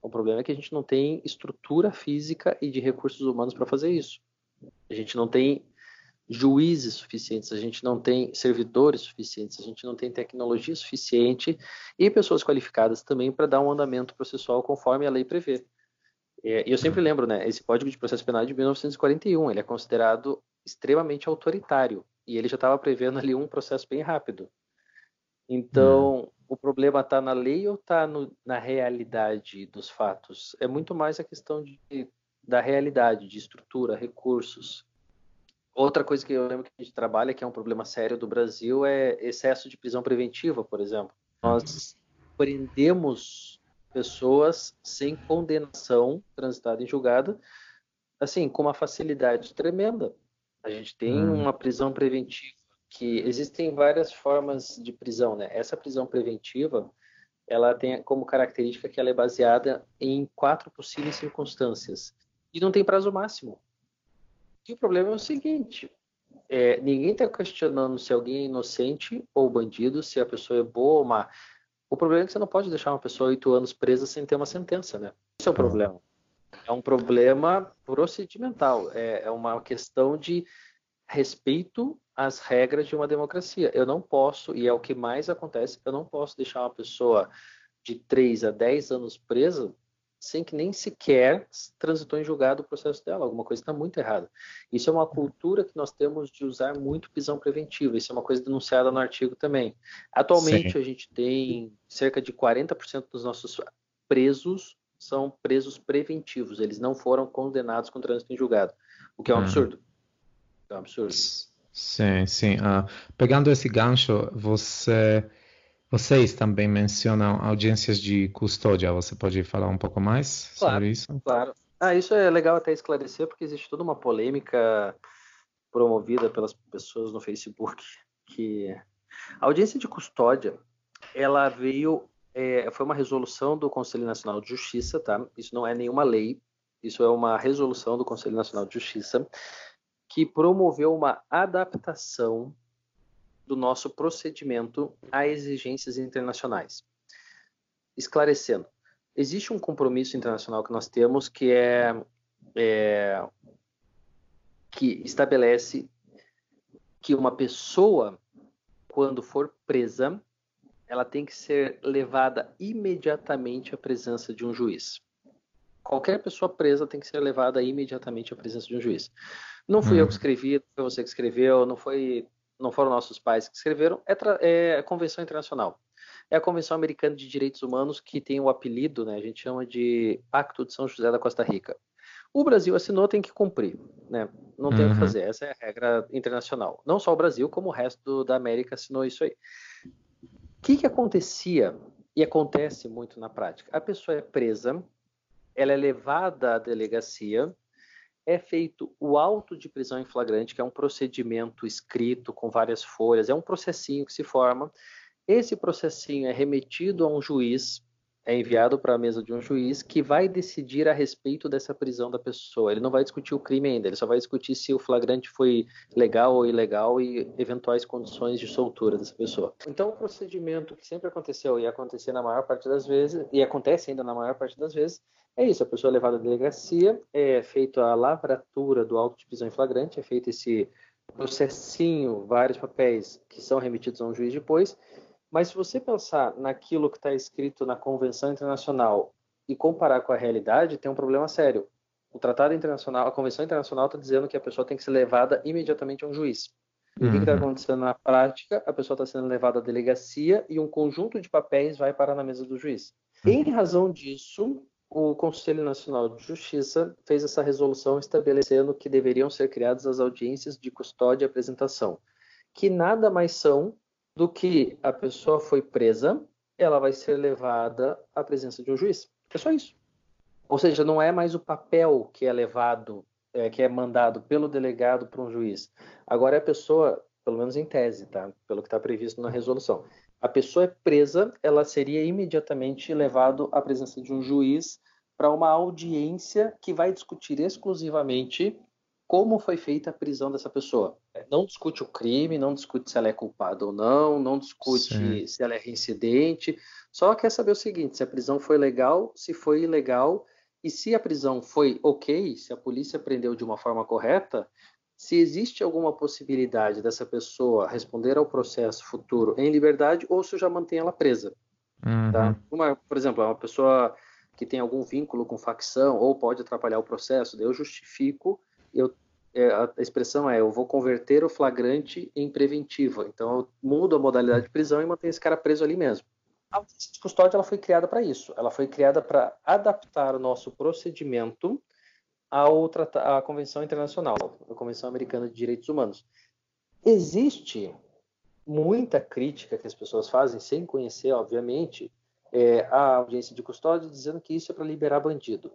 Speaker 3: O problema é que a gente não tem estrutura física e de recursos humanos para fazer isso. A gente não tem juízes suficientes, a gente não tem servidores suficientes, a gente não tem tecnologia suficiente e pessoas qualificadas também para dar um andamento processual conforme a lei prevê. É, e eu sempre lembro, né, esse Código de Processo Penal é de 1941, ele é considerado extremamente autoritário e ele já estava prevendo ali um processo bem rápido. Então, hum. o problema está na lei ou está na realidade dos fatos? É muito mais a questão de, da realidade, de estrutura, recursos. Outra coisa que eu lembro que a gente trabalha, que é um problema sério do Brasil, é excesso de prisão preventiva, por exemplo. Nós prendemos pessoas sem condenação transitada em julgado, assim, com uma facilidade tremenda. A gente tem hum. uma prisão preventiva que existem várias formas de prisão, né? Essa prisão preventiva, ela tem como característica que ela é baseada em quatro possíveis circunstâncias e não tem prazo máximo. E o problema é o seguinte: é, ninguém está questionando se alguém é inocente ou bandido, se a pessoa é boa ou má. O problema é que você não pode deixar uma pessoa oito anos presa sem ter uma sentença, né? Esse é o problema. É um problema procedimental, é, é uma questão de respeito às regras de uma democracia. Eu não posso, e é o que mais acontece, eu não posso deixar uma pessoa de 3 a 10 anos presa sem que nem sequer transitou em julgado o processo dela. Alguma coisa está muito errada. Isso é uma cultura que nós temos de usar muito prisão preventiva. Isso é uma coisa denunciada no artigo também. Atualmente, Sim. a gente tem cerca de 40% dos nossos presos são presos preventivos, eles não foram condenados com trânsito em julgado. O que é um uhum. absurdo. É um absurdo.
Speaker 1: Sim, sim. Uh, pegando esse gancho, você, vocês também mencionam audiências de custódia. Você pode falar um pouco mais
Speaker 3: claro,
Speaker 1: sobre isso?
Speaker 3: Claro. Ah, isso é legal até esclarecer, porque existe toda uma polêmica promovida pelas pessoas no Facebook que a audiência de custódia ela veio é, foi uma resolução do Conselho Nacional de Justiça, tá? Isso não é nenhuma lei, isso é uma resolução do Conselho Nacional de Justiça que promoveu uma adaptação do nosso procedimento a exigências internacionais. Esclarecendo, existe um compromisso internacional que nós temos que é, é que estabelece que uma pessoa, quando for presa, ela tem que ser levada imediatamente à presença de um juiz. Qualquer pessoa presa tem que ser levada imediatamente à presença de um juiz. Não fui hum. eu que escrevi, não foi você que escreveu, não foi, não foram nossos pais que escreveram. É, é a Convenção Internacional. É a Convenção Americana de Direitos Humanos que tem o apelido, né? A gente chama de Pacto de São José da Costa Rica. O Brasil assinou, tem que cumprir, né? Não tem o que uhum. fazer. Essa é a regra internacional. Não só o Brasil, como o resto da América assinou isso aí. O que, que acontecia e acontece muito na prática? A pessoa é presa, ela é levada à delegacia, é feito o auto de prisão em flagrante, que é um procedimento escrito com várias folhas, é um processinho que se forma. Esse processinho é remetido a um juiz, é enviado para a mesa de um juiz que vai decidir a respeito dessa prisão da pessoa. Ele não vai discutir o crime ainda, ele só vai discutir se o flagrante foi legal ou ilegal e eventuais condições de soltura dessa pessoa. Então, o procedimento que sempre aconteceu e acontecer na maior parte das vezes, e acontece ainda na maior parte das vezes, é isso, a pessoa é levada à delegacia, é feita a lavratura do auto de prisão em flagrante, é feito esse processinho, vários papéis que são remetidos a um juiz depois. Mas se você pensar naquilo que está escrito na Convenção Internacional e comparar com a realidade, tem um problema sério. O Tratado Internacional, a Convenção Internacional está dizendo que a pessoa tem que ser levada imediatamente a um juiz. E o que está uhum. acontecendo na prática? A pessoa está sendo levada à delegacia e um conjunto de papéis vai parar na mesa do juiz. Em razão disso, o Conselho Nacional de Justiça fez essa resolução estabelecendo que deveriam ser criadas as audiências de custódia e apresentação, que nada mais são do que a pessoa foi presa, ela vai ser levada à presença de um juiz. É só isso. Ou seja, não é mais o papel que é levado, é, que é mandado pelo delegado para um juiz. Agora é a pessoa, pelo menos em tese, tá? Pelo que está previsto na resolução a pessoa é presa, ela seria imediatamente levado à presença de um juiz para uma audiência que vai discutir exclusivamente como foi feita a prisão dessa pessoa. Não discute o crime, não discute se ela é culpada ou não, não discute Sim. se ela é reincidente, só quer saber o seguinte: se a prisão foi legal, se foi ilegal, e se a prisão foi ok, se a polícia prendeu de uma forma correta, se existe alguma possibilidade dessa pessoa responder ao processo futuro em liberdade ou se já mantém ela presa. Uhum. Tá? Uma, por exemplo, é uma pessoa que tem algum vínculo com facção ou pode atrapalhar o processo, eu justifico, eu, é, a expressão é eu vou converter o flagrante em preventiva. Então eu mudo a modalidade de prisão e mantenho esse cara preso ali mesmo. A audiência de custódia ela foi criada para isso. Ela foi criada para adaptar o nosso procedimento à, à Convenção Internacional, a Convenção Americana de Direitos Humanos. Existe muita crítica que as pessoas fazem, sem conhecer, obviamente, é, a audiência de custódia, dizendo que isso é para liberar bandido.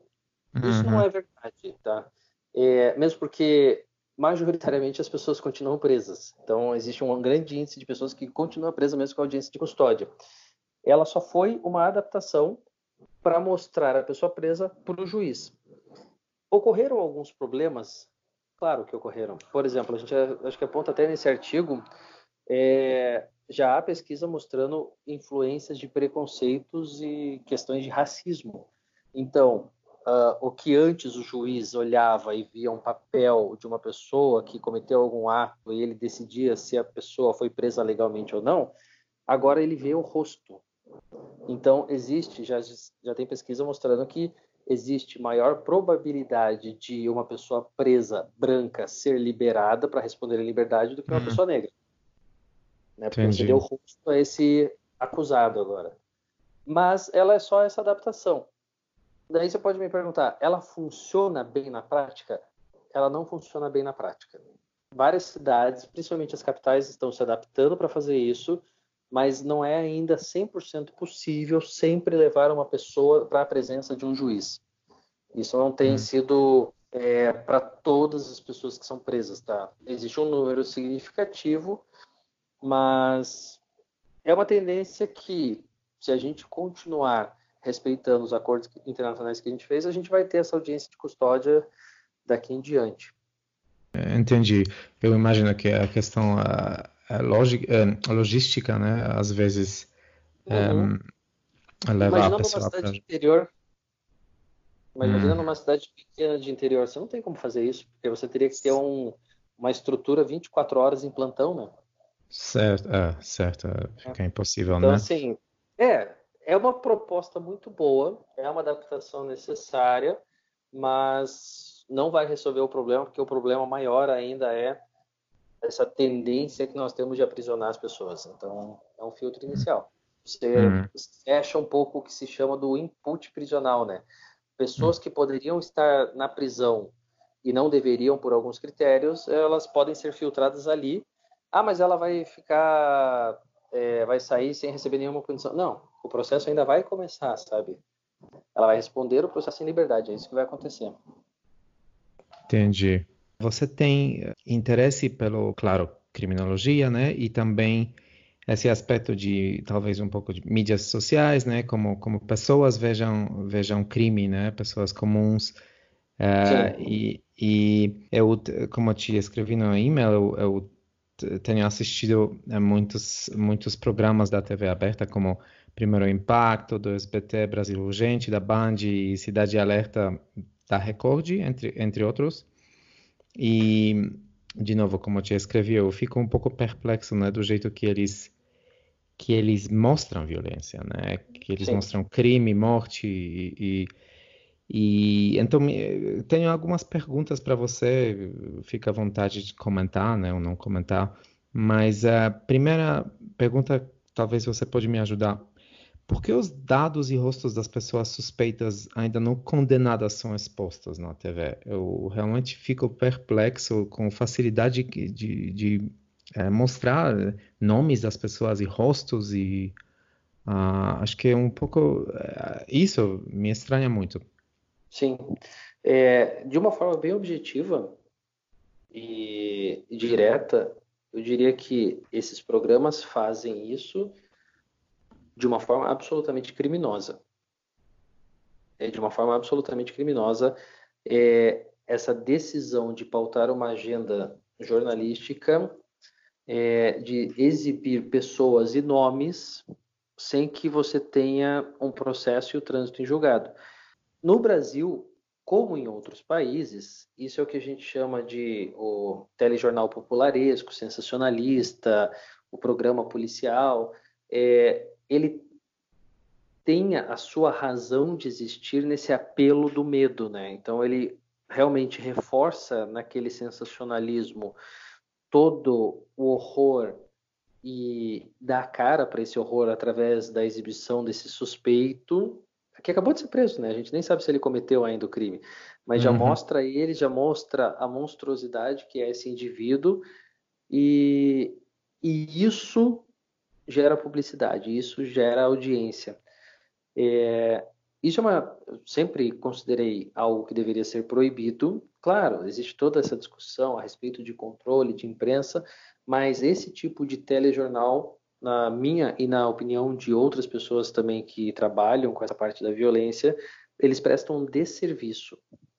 Speaker 3: Uhum. Isso não uhum. é verdade, tá? É, mesmo porque majoritariamente as pessoas continuam presas. Então existe um grande índice de pessoas que continuam presas mesmo com a audiência de custódia. Ela só foi uma adaptação para mostrar a pessoa presa para o juiz. Ocorreram alguns problemas? Claro que ocorreram. Por exemplo, a gente acho que aponta até nesse artigo, é, já há pesquisa mostrando influências de preconceitos e questões de racismo. Então, uh, o que antes o juiz olhava e via um papel de uma pessoa que cometeu algum ato e ele decidia se a pessoa foi presa legalmente ou não, agora ele vê o rosto. Então, existe, já, já tem pesquisa mostrando que existe maior probabilidade de uma pessoa presa branca ser liberada para responder em liberdade do que uma uhum. pessoa negra. Né? Porque Entendi. você deu rosto a esse acusado agora. Mas ela é só essa adaptação. Daí você pode me perguntar, ela funciona bem na prática? ela não funciona bem na prática. Várias cidades, principalmente as capitais, estão se adaptando para fazer isso, mas não é ainda 100% possível sempre levar uma pessoa para a presença de um juiz. Isso não tem hum. sido é, para todas as pessoas que são presas, tá? Existe um número significativo, mas é uma tendência que, se a gente continuar respeitando os acordos internacionais que a gente fez, a gente vai ter essa audiência de custódia daqui em diante.
Speaker 1: É, entendi. Eu imagino que a questão a, a, a logística, né, às vezes uhum.
Speaker 3: é, leva Imagina a pessoa numa cidade pra... interior, mas hum. imagina numa cidade pequena de interior, você não tem como fazer isso, porque você teria que ter um, uma estrutura 24 horas em plantão, né?
Speaker 1: Certo, é, certo, fica é. impossível,
Speaker 3: então,
Speaker 1: né?
Speaker 3: Então, assim, é, é uma proposta muito boa, é uma adaptação necessária, mas não vai resolver o problema, porque o problema maior ainda é essa tendência que nós temos de aprisionar as pessoas. Então, é um filtro inicial. Você uhum. fecha um pouco o que se chama do input prisional, né? Pessoas uhum. que poderiam estar na prisão e não deveriam por alguns critérios, elas podem ser filtradas ali. Ah, mas ela vai ficar, é, vai sair sem receber nenhuma punição. Não, o processo ainda vai começar, sabe? Ela vai responder o processo em liberdade, é isso que vai acontecer.
Speaker 1: Entendi. Você tem interesse pelo, claro, criminologia, né? E também esse aspecto de talvez um pouco de mídias sociais, né? Como como pessoas vejam vejam crime, né? Pessoas comuns. Uh, e, e eu, como eu te escrevi no e-mail, eu, eu tenho assistido a muitos muitos programas da TV aberta como Primeiro Impacto, do SBT, Brasil Urgente, da Band e Cidade Alerta da Record, entre, entre outros. E, de novo, como eu te escrevi, eu fico um pouco perplexo né, do jeito que eles que eles mostram violência, né? Que eles Sim. mostram crime, morte e, e, e então tenho algumas perguntas para você. Fica à vontade de comentar, né? Ou não comentar. Mas a primeira pergunta, talvez você pode me ajudar. Por que os dados e rostos das pessoas suspeitas ainda não condenadas são expostos na TV? Eu realmente fico perplexo com facilidade de, de, de é, mostrar nomes das pessoas e rostos e uh, acho que é um pouco uh, isso me estranha muito.
Speaker 3: Sim, é, de uma forma bem objetiva e direta, eu diria que esses programas fazem isso de uma forma absolutamente criminosa. É de uma forma absolutamente criminosa é, essa decisão de pautar uma agenda jornalística, é, de exibir pessoas e nomes sem que você tenha um processo e o trânsito em julgado. No Brasil, como em outros países, isso é o que a gente chama de o telejornal popularesco, sensacionalista, o programa policial. É, ele tenha a sua razão de existir nesse apelo do medo, né? Então ele realmente reforça naquele sensacionalismo todo o horror e dá cara para esse horror através da exibição desse suspeito que acabou de ser preso, né? A gente nem sabe se ele cometeu ainda o crime, mas já uhum. mostra ele, já mostra a monstruosidade que é esse indivíduo e, e isso gera publicidade, isso gera audiência. É, isso é uma, sempre considerei algo que deveria ser proibido. Claro, existe toda essa discussão a respeito de controle de imprensa, mas esse tipo de telejornal, na minha e na opinião de outras pessoas também que trabalham com essa parte da violência, eles prestam um desserviço,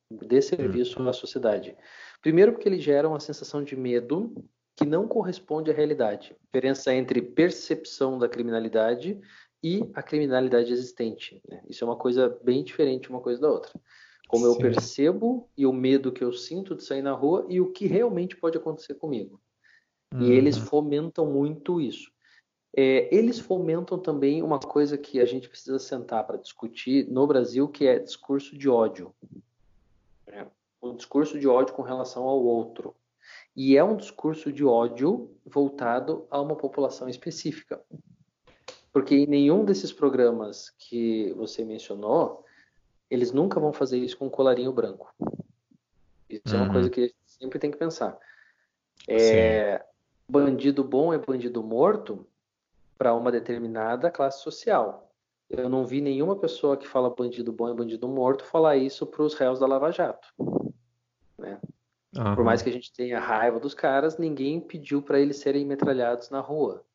Speaker 3: um desserviço à sociedade. Primeiro porque eles geram uma sensação de medo que não corresponde à realidade. Diferença entre percepção da criminalidade e a criminalidade existente. Né? Isso é uma coisa bem diferente uma coisa da outra. Como Sim. eu percebo e o medo que eu sinto de sair na rua e o que realmente pode acontecer comigo. Uhum. E eles fomentam muito isso. É, eles fomentam também uma coisa que a gente precisa sentar para discutir no Brasil, que é discurso de ódio. É, o discurso de ódio com relação ao outro. E é um discurso de ódio voltado a uma população específica. Porque em nenhum desses programas que você mencionou, eles nunca vão fazer isso com um colarinho branco. Isso uhum. é uma coisa uhum. que a gente sempre tem que pensar. É, bandido bom é bandido morto para uma determinada classe social. Eu não vi nenhuma pessoa que fala bandido bom é bandido morto falar isso para os réus da Lava Jato. Né? Uhum. Por mais que a gente tenha raiva dos caras, ninguém pediu para eles serem metralhados na rua.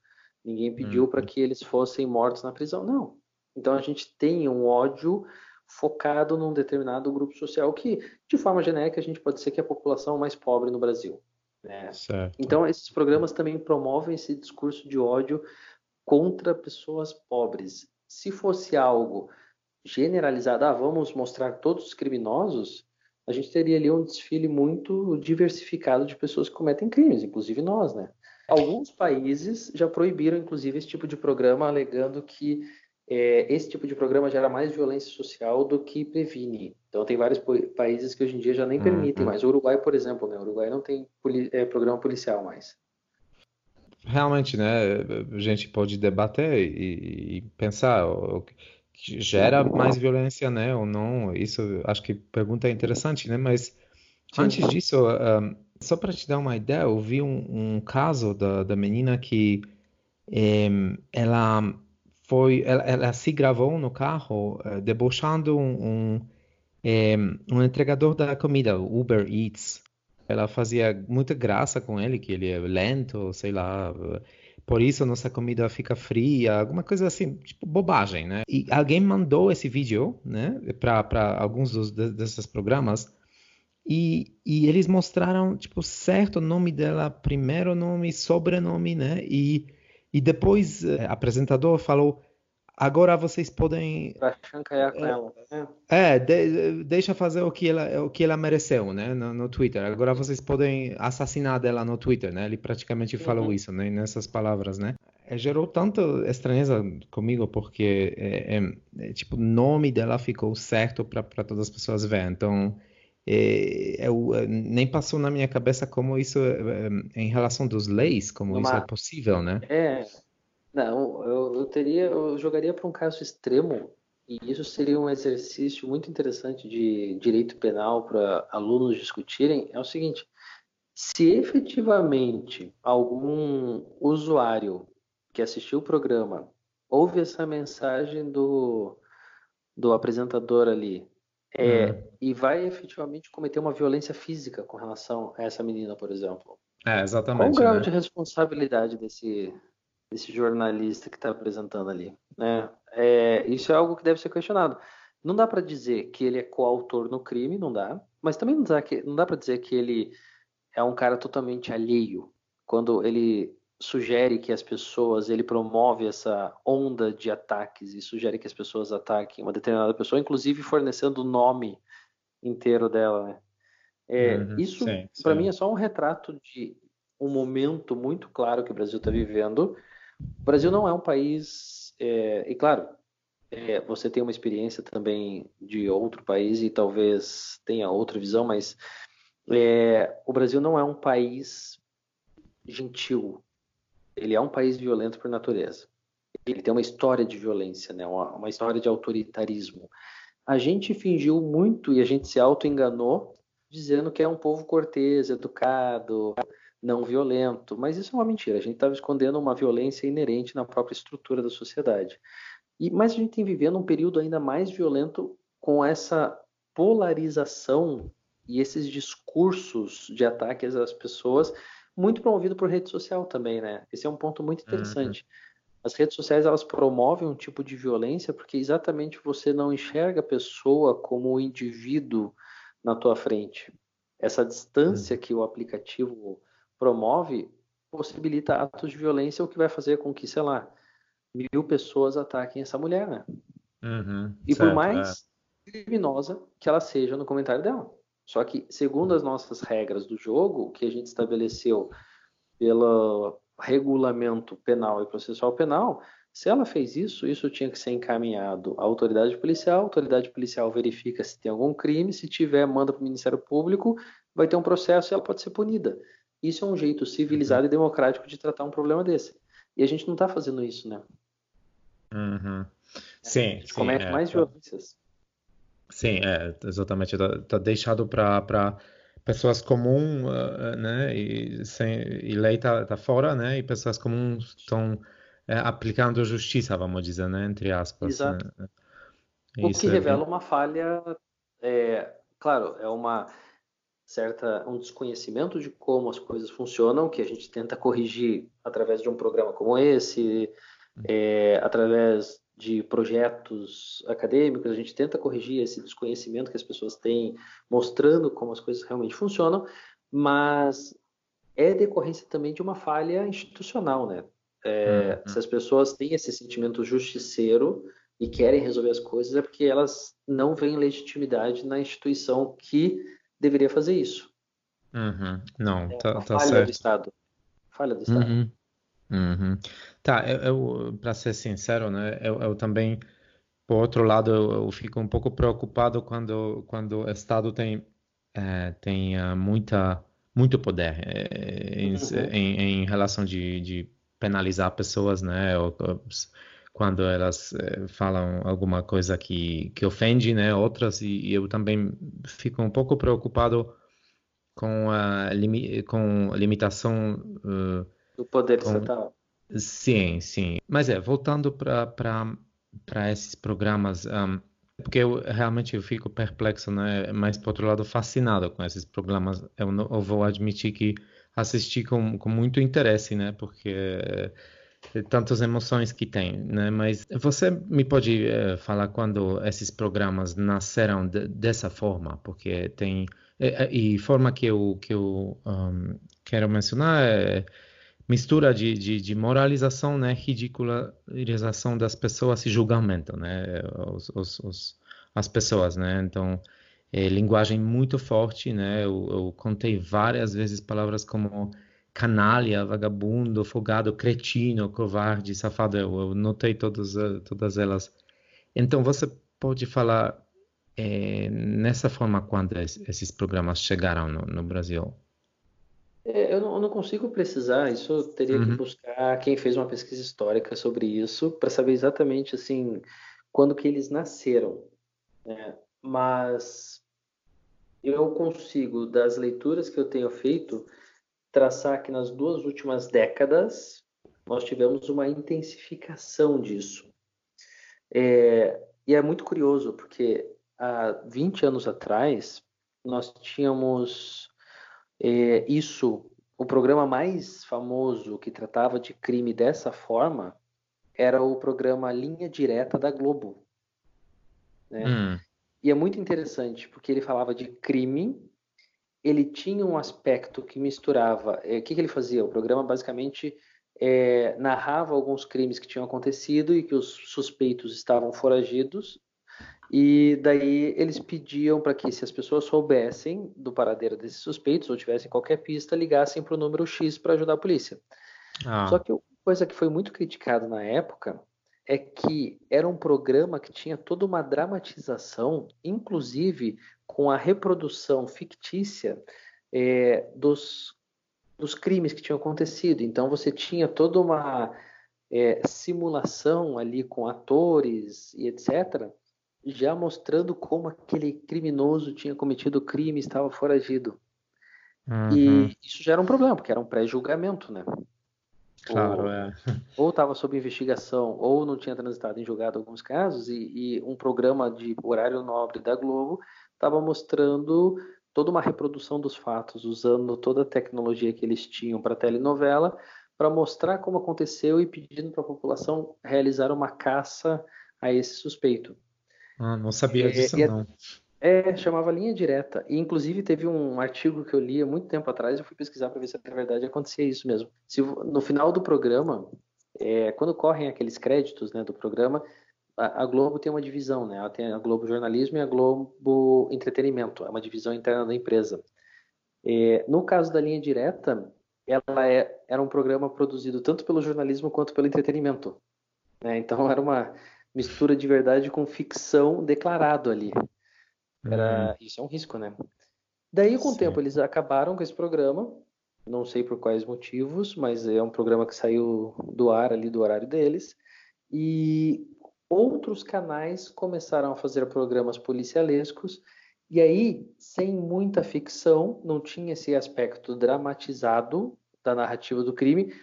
Speaker 3: Ninguém pediu uhum. para que eles fossem mortos na prisão. Não. Então a gente tem um ódio focado num determinado grupo social que, de forma genérica, a gente pode ser que é a população mais pobre no Brasil. Né? Então esses programas também promovem esse discurso de ódio contra pessoas pobres. Se fosse algo generalizado, ah, vamos mostrar todos os criminosos, a gente teria ali um desfile muito diversificado de pessoas que cometem crimes, inclusive nós, né? Alguns países já proibiram, inclusive, esse tipo de programa, alegando que é, esse tipo de programa gera mais violência social do que previne. Então, tem vários países que hoje em dia já nem uhum. permitem mais. O Uruguai, por exemplo, né? O Uruguai não tem poli é, programa policial mais.
Speaker 1: Realmente, né? A gente pode debater e, e pensar o gera mais violência, né? Ou não? Isso, acho que pergunta é interessante, né? Mas antes disso, um, só para te dar uma ideia, eu vi um, um caso da, da menina que um, ela foi, ela, ela, se gravou no carro uh, debochando um, um, um entregador da comida, Uber Eats. Ela fazia muita graça com ele, que ele é lento, sei lá. Por isso nossa comida fica fria, alguma coisa assim, tipo bobagem, né? E alguém mandou esse vídeo, né, para alguns dos, desses programas e, e, eles mostraram, tipo, certo nome dela, primeiro nome, sobrenome, né? E, e depois o eh, apresentador falou, agora vocês podem...
Speaker 3: Pra chancalhar com é, ela.
Speaker 1: Né? É, de, deixa fazer o que ela, o que ela mereceu, né? No, no, Twitter. Agora vocês podem assassinar dela no Twitter, né? Ele praticamente uhum. falou isso, né? Nessas palavras, né? É, gerou tanta estranheza comigo porque é, é, é, tipo nome dela ficou certo para todas as pessoas ver então é, eu, é, nem passou na minha cabeça como isso, em relação dos leis, como Uma... isso é possível, né?
Speaker 3: É, não, eu, eu teria, eu jogaria para um caso extremo e isso seria um exercício muito interessante de direito penal para alunos discutirem. É o seguinte: se efetivamente algum usuário que assistiu o programa ouve essa mensagem do, do apresentador ali é, hum. E vai efetivamente cometer uma violência física com relação a essa menina, por exemplo.
Speaker 1: É, exatamente. Qual
Speaker 3: o grau
Speaker 1: né?
Speaker 3: de responsabilidade desse, desse jornalista que está apresentando ali? Né? É, isso é algo que deve ser questionado. Não dá para dizer que ele é coautor no crime, não dá. Mas também não dá, que, não dá para dizer que ele é um cara totalmente alheio. Quando ele sugere que as pessoas, ele promove essa onda de ataques e sugere que as pessoas ataquem uma determinada pessoa, inclusive fornecendo o nome inteiro dela, né? É, uhum, isso, para mim, é só um retrato de um momento muito claro que o Brasil está vivendo. O Brasil não é um país, é, e claro, é, você tem uma experiência também de outro país e talvez tenha outra visão, mas é, o Brasil não é um país gentil, ele é um país violento por natureza. Ele tem uma história de violência, né? uma, uma história de autoritarismo. A gente fingiu muito e a gente se auto-enganou dizendo que é um povo cortês, educado, não violento, mas isso é uma mentira. A gente estava escondendo uma violência inerente na própria estrutura da sociedade. E mas a gente tem vivendo um período ainda mais violento com essa polarização e esses discursos de ataques às pessoas muito promovido por rede social também, né? Esse é um ponto muito interessante. Uhum. As redes sociais elas promovem um tipo de violência porque exatamente você não enxerga a pessoa como o indivíduo na tua frente. Essa distância uhum. que o aplicativo promove possibilita atos de violência, o que vai fazer com que, sei lá, mil pessoas ataquem essa mulher, né?
Speaker 1: Uhum,
Speaker 3: e certo, por mais é. criminosa que ela seja no comentário dela. Só que, segundo as nossas regras do jogo, que a gente estabeleceu pelo regulamento penal e processual penal, se ela fez isso, isso tinha que ser encaminhado à autoridade policial, a autoridade policial verifica se tem algum crime, se tiver, manda para o Ministério Público, vai ter um processo e ela pode ser punida. Isso é um jeito civilizado uhum. e democrático de tratar um problema desse. E a gente não está fazendo isso, né?
Speaker 1: Uhum. Sim, a
Speaker 3: gente sim, comete é, mais violências.
Speaker 1: Sim, é, exatamente. Está tá deixado para pessoas comuns, uh, né, e, sem, e lei tá, tá fora, né, e pessoas comuns estão é, aplicando justiça, vamos dizer, né, entre aspas.
Speaker 3: Exato. Né? O que é revela uma falha, é, claro, é uma certa um desconhecimento de como as coisas funcionam que a gente tenta corrigir através de um programa como esse, é, através de projetos acadêmicos, a gente tenta corrigir esse desconhecimento que as pessoas têm, mostrando como as coisas realmente funcionam, mas é decorrência também de uma falha institucional, né? É, uhum. Se as pessoas têm esse sentimento justiceiro e querem resolver as coisas, é porque elas não veem legitimidade na instituição que deveria fazer isso.
Speaker 1: Uhum. Não, é tá,
Speaker 3: tá
Speaker 1: falha certo.
Speaker 3: do Estado. Falha do Estado.
Speaker 1: Uhum. Uhum. Tá, eu, eu para ser sincero, né, eu, eu, também, por outro lado, eu, eu, fico um pouco preocupado quando, quando o Estado tem, é, tem uh, muita, muito poder é, em, uhum. em, em, relação de, de penalizar pessoas, né, ou, quando elas é, falam alguma coisa que, que ofende, né, outras, e, e eu também fico um pouco preocupado com a, limi com limitação uh,
Speaker 3: do poder com... estatal.
Speaker 1: Sim, sim. Mas é, voltando para esses programas, um, porque eu realmente eu fico perplexo, né? Mas, por outro lado, fascinado com esses programas. Eu, não, eu vou admitir que assisti com, com muito interesse, né? Porque é, tantas emoções que tem, né? Mas você me pode é, falar quando esses programas nasceram de, dessa forma? Porque tem... É, e forma que eu, que eu um, quero mencionar é mistura de, de, de, moralização, né, ridicularização das pessoas e julgamento, né, os, os, os, as pessoas, né, então é, linguagem muito forte, né, eu, eu, contei várias vezes palavras como canalha, vagabundo, folgado, cretino, covarde, safado, eu, eu notei todas, todas elas. Então você pode falar é, nessa forma quando esses programas chegaram no, no Brasil?
Speaker 3: É, eu, não, eu, não, consigo precisar, isso eu teria uhum. que buscar quem fez uma pesquisa histórica sobre isso para saber exatamente assim quando que eles nasceram. Né? Mas eu consigo, das leituras que eu tenho feito, traçar que nas duas últimas décadas nós tivemos uma intensificação disso. É, e é muito curioso, porque há 20 anos atrás nós tínhamos é, isso, o programa mais famoso que tratava de crime dessa forma era o programa Linha Direta da Globo. Né? Hum. E é muito interessante, porque ele falava de crime, ele tinha um aspecto que misturava. É, o que, que, ele fazia? O programa basicamente é, narrava alguns crimes que tinham acontecido e que os suspeitos estavam foragidos e daí eles pediam para que, se as pessoas soubessem do paradeiro desses suspeitos ou tivessem qualquer pista, ligassem para o número X para ajudar a polícia. Ah. Só que uma coisa que foi muito criticada na época é que era um programa que tinha toda uma dramatização, inclusive com a reprodução fictícia é, dos, dos crimes que tinham acontecido. Então você tinha toda uma é, simulação ali com atores e etc já mostrando como aquele criminoso tinha cometido o crime e estava foragido. Uhum. E isso já era um problema, porque era um pré-julgamento, né?
Speaker 1: Claro, ou, é.
Speaker 3: Ou estava sob investigação, ou não tinha transitado em julgado alguns casos, e, e um programa de horário nobre da Globo estava mostrando toda uma reprodução dos fatos, usando toda a tecnologia que eles tinham para telenovela, para mostrar como aconteceu e pedindo para a população realizar uma caça a esse suspeito.
Speaker 1: Ah, não sabia é, disso, é, não.
Speaker 3: É, chamava linha direta. E, inclusive, teve um artigo que eu li há muito tempo atrás, eu fui pesquisar para ver se na verdade acontecia isso mesmo. Se, no final do programa, é, quando correm aqueles créditos né, do programa, a, a, Globo tem uma divisão, né? Ela tem a Globo Jornalismo e a Globo Entretenimento, é uma divisão interna da empresa. É, no caso da linha direta, ela é, era um programa produzido tanto pelo jornalismo quanto pelo entretenimento. Né? Então, era uma mistura de verdade com ficção declarado ali. Era, uhum. Isso é um risco, né? Daí, com Sim. o tempo, eles acabaram com esse programa. Não sei por quais motivos, mas é um programa que saiu do ar ali do horário deles. E outros canais começaram a fazer programas policialescos E aí, sem muita ficção, não tinha esse aspecto dramatizado da narrativa do crime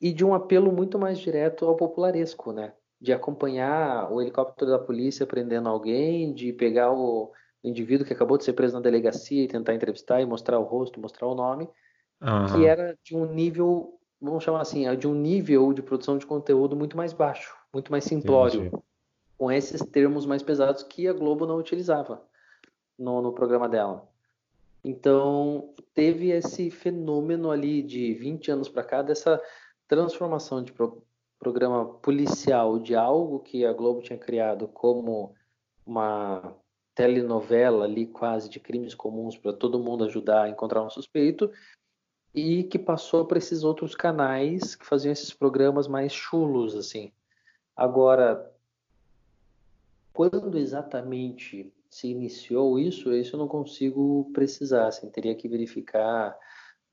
Speaker 3: e de um apelo muito mais direto ao popularesco, né? De acompanhar o helicóptero da polícia prendendo alguém, de pegar o indivíduo que acabou de ser preso na delegacia e tentar entrevistar e mostrar o rosto, mostrar o nome, uhum. que era de um nível, vamos chamar assim, de um nível de produção de conteúdo muito mais baixo, muito mais simplório, Entendi. com esses termos mais pesados que a Globo não utilizava no, no programa dela. Então, teve esse fenômeno ali de 20 anos para cá, dessa transformação de pro, programa policial de algo que a Globo tinha criado como uma telenovela ali quase de crimes comuns para todo mundo ajudar a encontrar um suspeito e que passou para esses outros canais que faziam esses programas mais chulos assim. Agora, quando exatamente se iniciou isso, isso eu não consigo precisar, assim, teria que verificar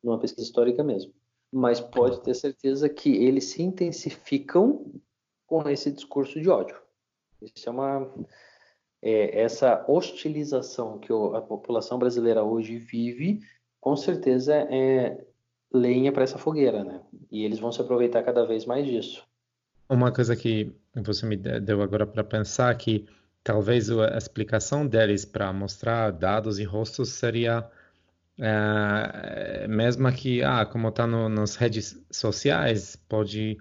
Speaker 3: numa pesquisa histórica mesmo. Mas pode ter certeza que eles se intensificam com esse discurso de ódio. Isso é uma é, essa hostilização que a população brasileira hoje vive, com certeza é lenha para essa fogueira, né? E eles vão se aproveitar cada vez mais disso.
Speaker 1: Uma coisa que você me deu agora para pensar que talvez a explicação deles para mostrar dados e rostos seria é, mesmo que, ah, como está no, nas redes sociais, pode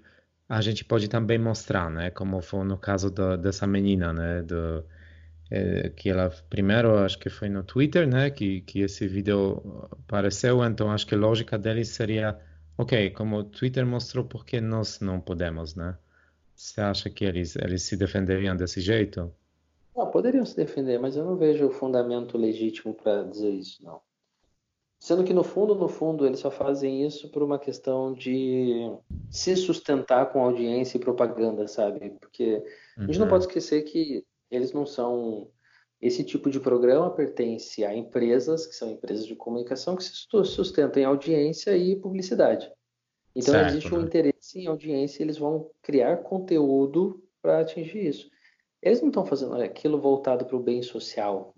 Speaker 1: a gente pode também mostrar, né? Como foi no caso do, dessa menina, né? Do, é, que ela primeiro acho que foi no Twitter, né? Que que esse vídeo apareceu, então acho que a lógica deles seria, ok, como o Twitter mostrou, por que nós não podemos, né? Você acha que eles eles se defenderiam desse jeito?
Speaker 3: Não, poderiam se defender, mas eu não vejo fundamento legítimo para dizer isso, não. Sendo que no fundo, no fundo, eles só fazem isso por uma questão de se sustentar com audiência e propaganda, sabe? Porque a gente não uhum. pode esquecer que eles não são. Esse tipo de programa pertence a empresas, que são empresas de comunicação, que se sustentam em audiência e publicidade. Então certo, existe um né? interesse em audiência, eles vão criar conteúdo para atingir isso. Eles não estão fazendo aquilo voltado para o bem social,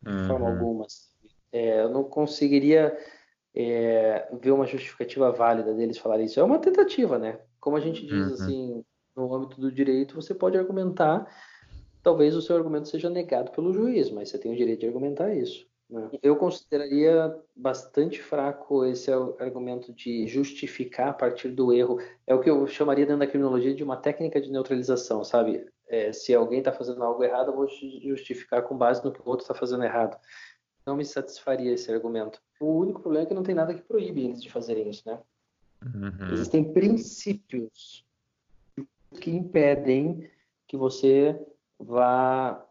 Speaker 3: de uhum. forma alguma. É, eu não conseguiria é, ver uma justificativa válida deles falar isso. É uma tentativa, né? Como a gente diz uhum. assim, no âmbito do direito, você pode argumentar, talvez o seu argumento seja negado pelo juiz, mas você tem o direito de argumentar isso. Né? Eu consideraria bastante fraco esse argumento de justificar a partir do erro. É o que eu chamaria dentro da criminologia de uma técnica de neutralização, sabe? é, se alguém está fazendo algo errado, eu vou justificar com base no que o outro está fazendo errado. Não me satisfaria esse argumento. O único problema é que não tem nada que proíbe eles de fazerem isso, né? Uhum. Existem princípios que impedem que você vá,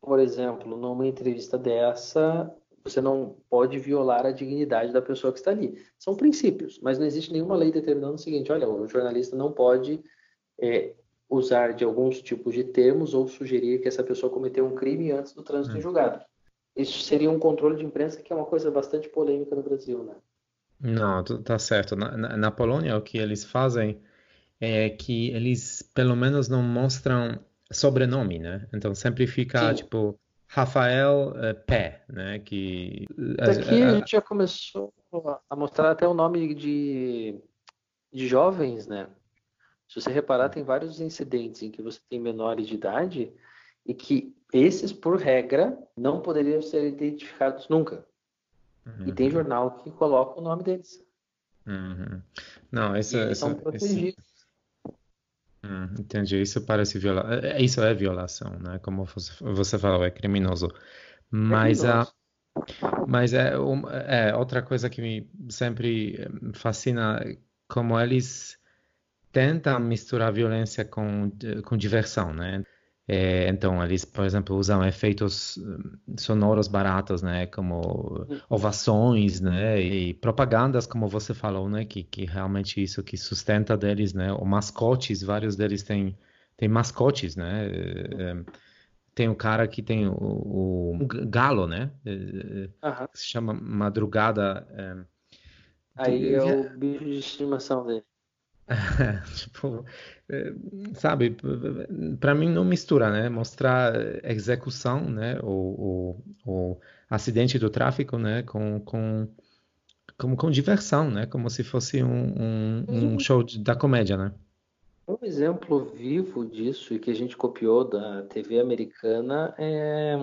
Speaker 3: por exemplo, numa entrevista dessa, você não pode violar a dignidade da pessoa que está ali. São princípios, mas não existe nenhuma lei determinando o seguinte: olha, o jornalista não pode é, usar de alguns tipos de termos ou sugerir que essa pessoa cometeu um crime antes do trânsito hum. em julgado. Isso seria um controle de imprensa que é uma coisa bastante polêmica no Brasil, né?
Speaker 1: Não, tá certo. Na, na, na Polônia, o que eles fazem é que eles, pelo menos, não mostram sobrenome, né? Então, sempre fica, Sim. tipo, Rafael uh, Pé, né? Que...
Speaker 3: Daqui a, a, a gente já começou a mostrar até o nome de, de jovens, né? Se você reparar, tem vários incidentes em que você tem menores de idade e que esses, por regra, não poderiam ser identificados nunca. Uhum. E tem uhum. jornal que coloca o nome deles.
Speaker 1: Uhum. Não, isso, isso, são protegidos. Isso... Hum, entendi. Isso parece viola... É, é, isso é violação, né? Como você falou, é criminoso. Mas é a mas é, é outra coisa que me sempre fascina como eles tenta misturar violência com, com diversão, né? É, então, eles, por exemplo, usam efeitos hum, sonoros baratos, né? Como ovações, né? E propagandas, como você falou, né? Que, que realmente isso que sustenta deles, né? O mascotes, vários deles têm, têm mascotes, né? É, tem o cara que tem o, o galo, né? Uhum. Se chama Madrugada. É,
Speaker 3: Aí é o bicho de estimação dele.
Speaker 1: tipo, é, sabe, para mim não mistura, né? Mostrar execução, né? Ou, ou, ou, acidente do tráfico, né, com, com, com, com diversão, né, como se fosse um, um, um show de, da comédia, né.
Speaker 3: Um exemplo vivo disso e que a gente copiou da TV americana é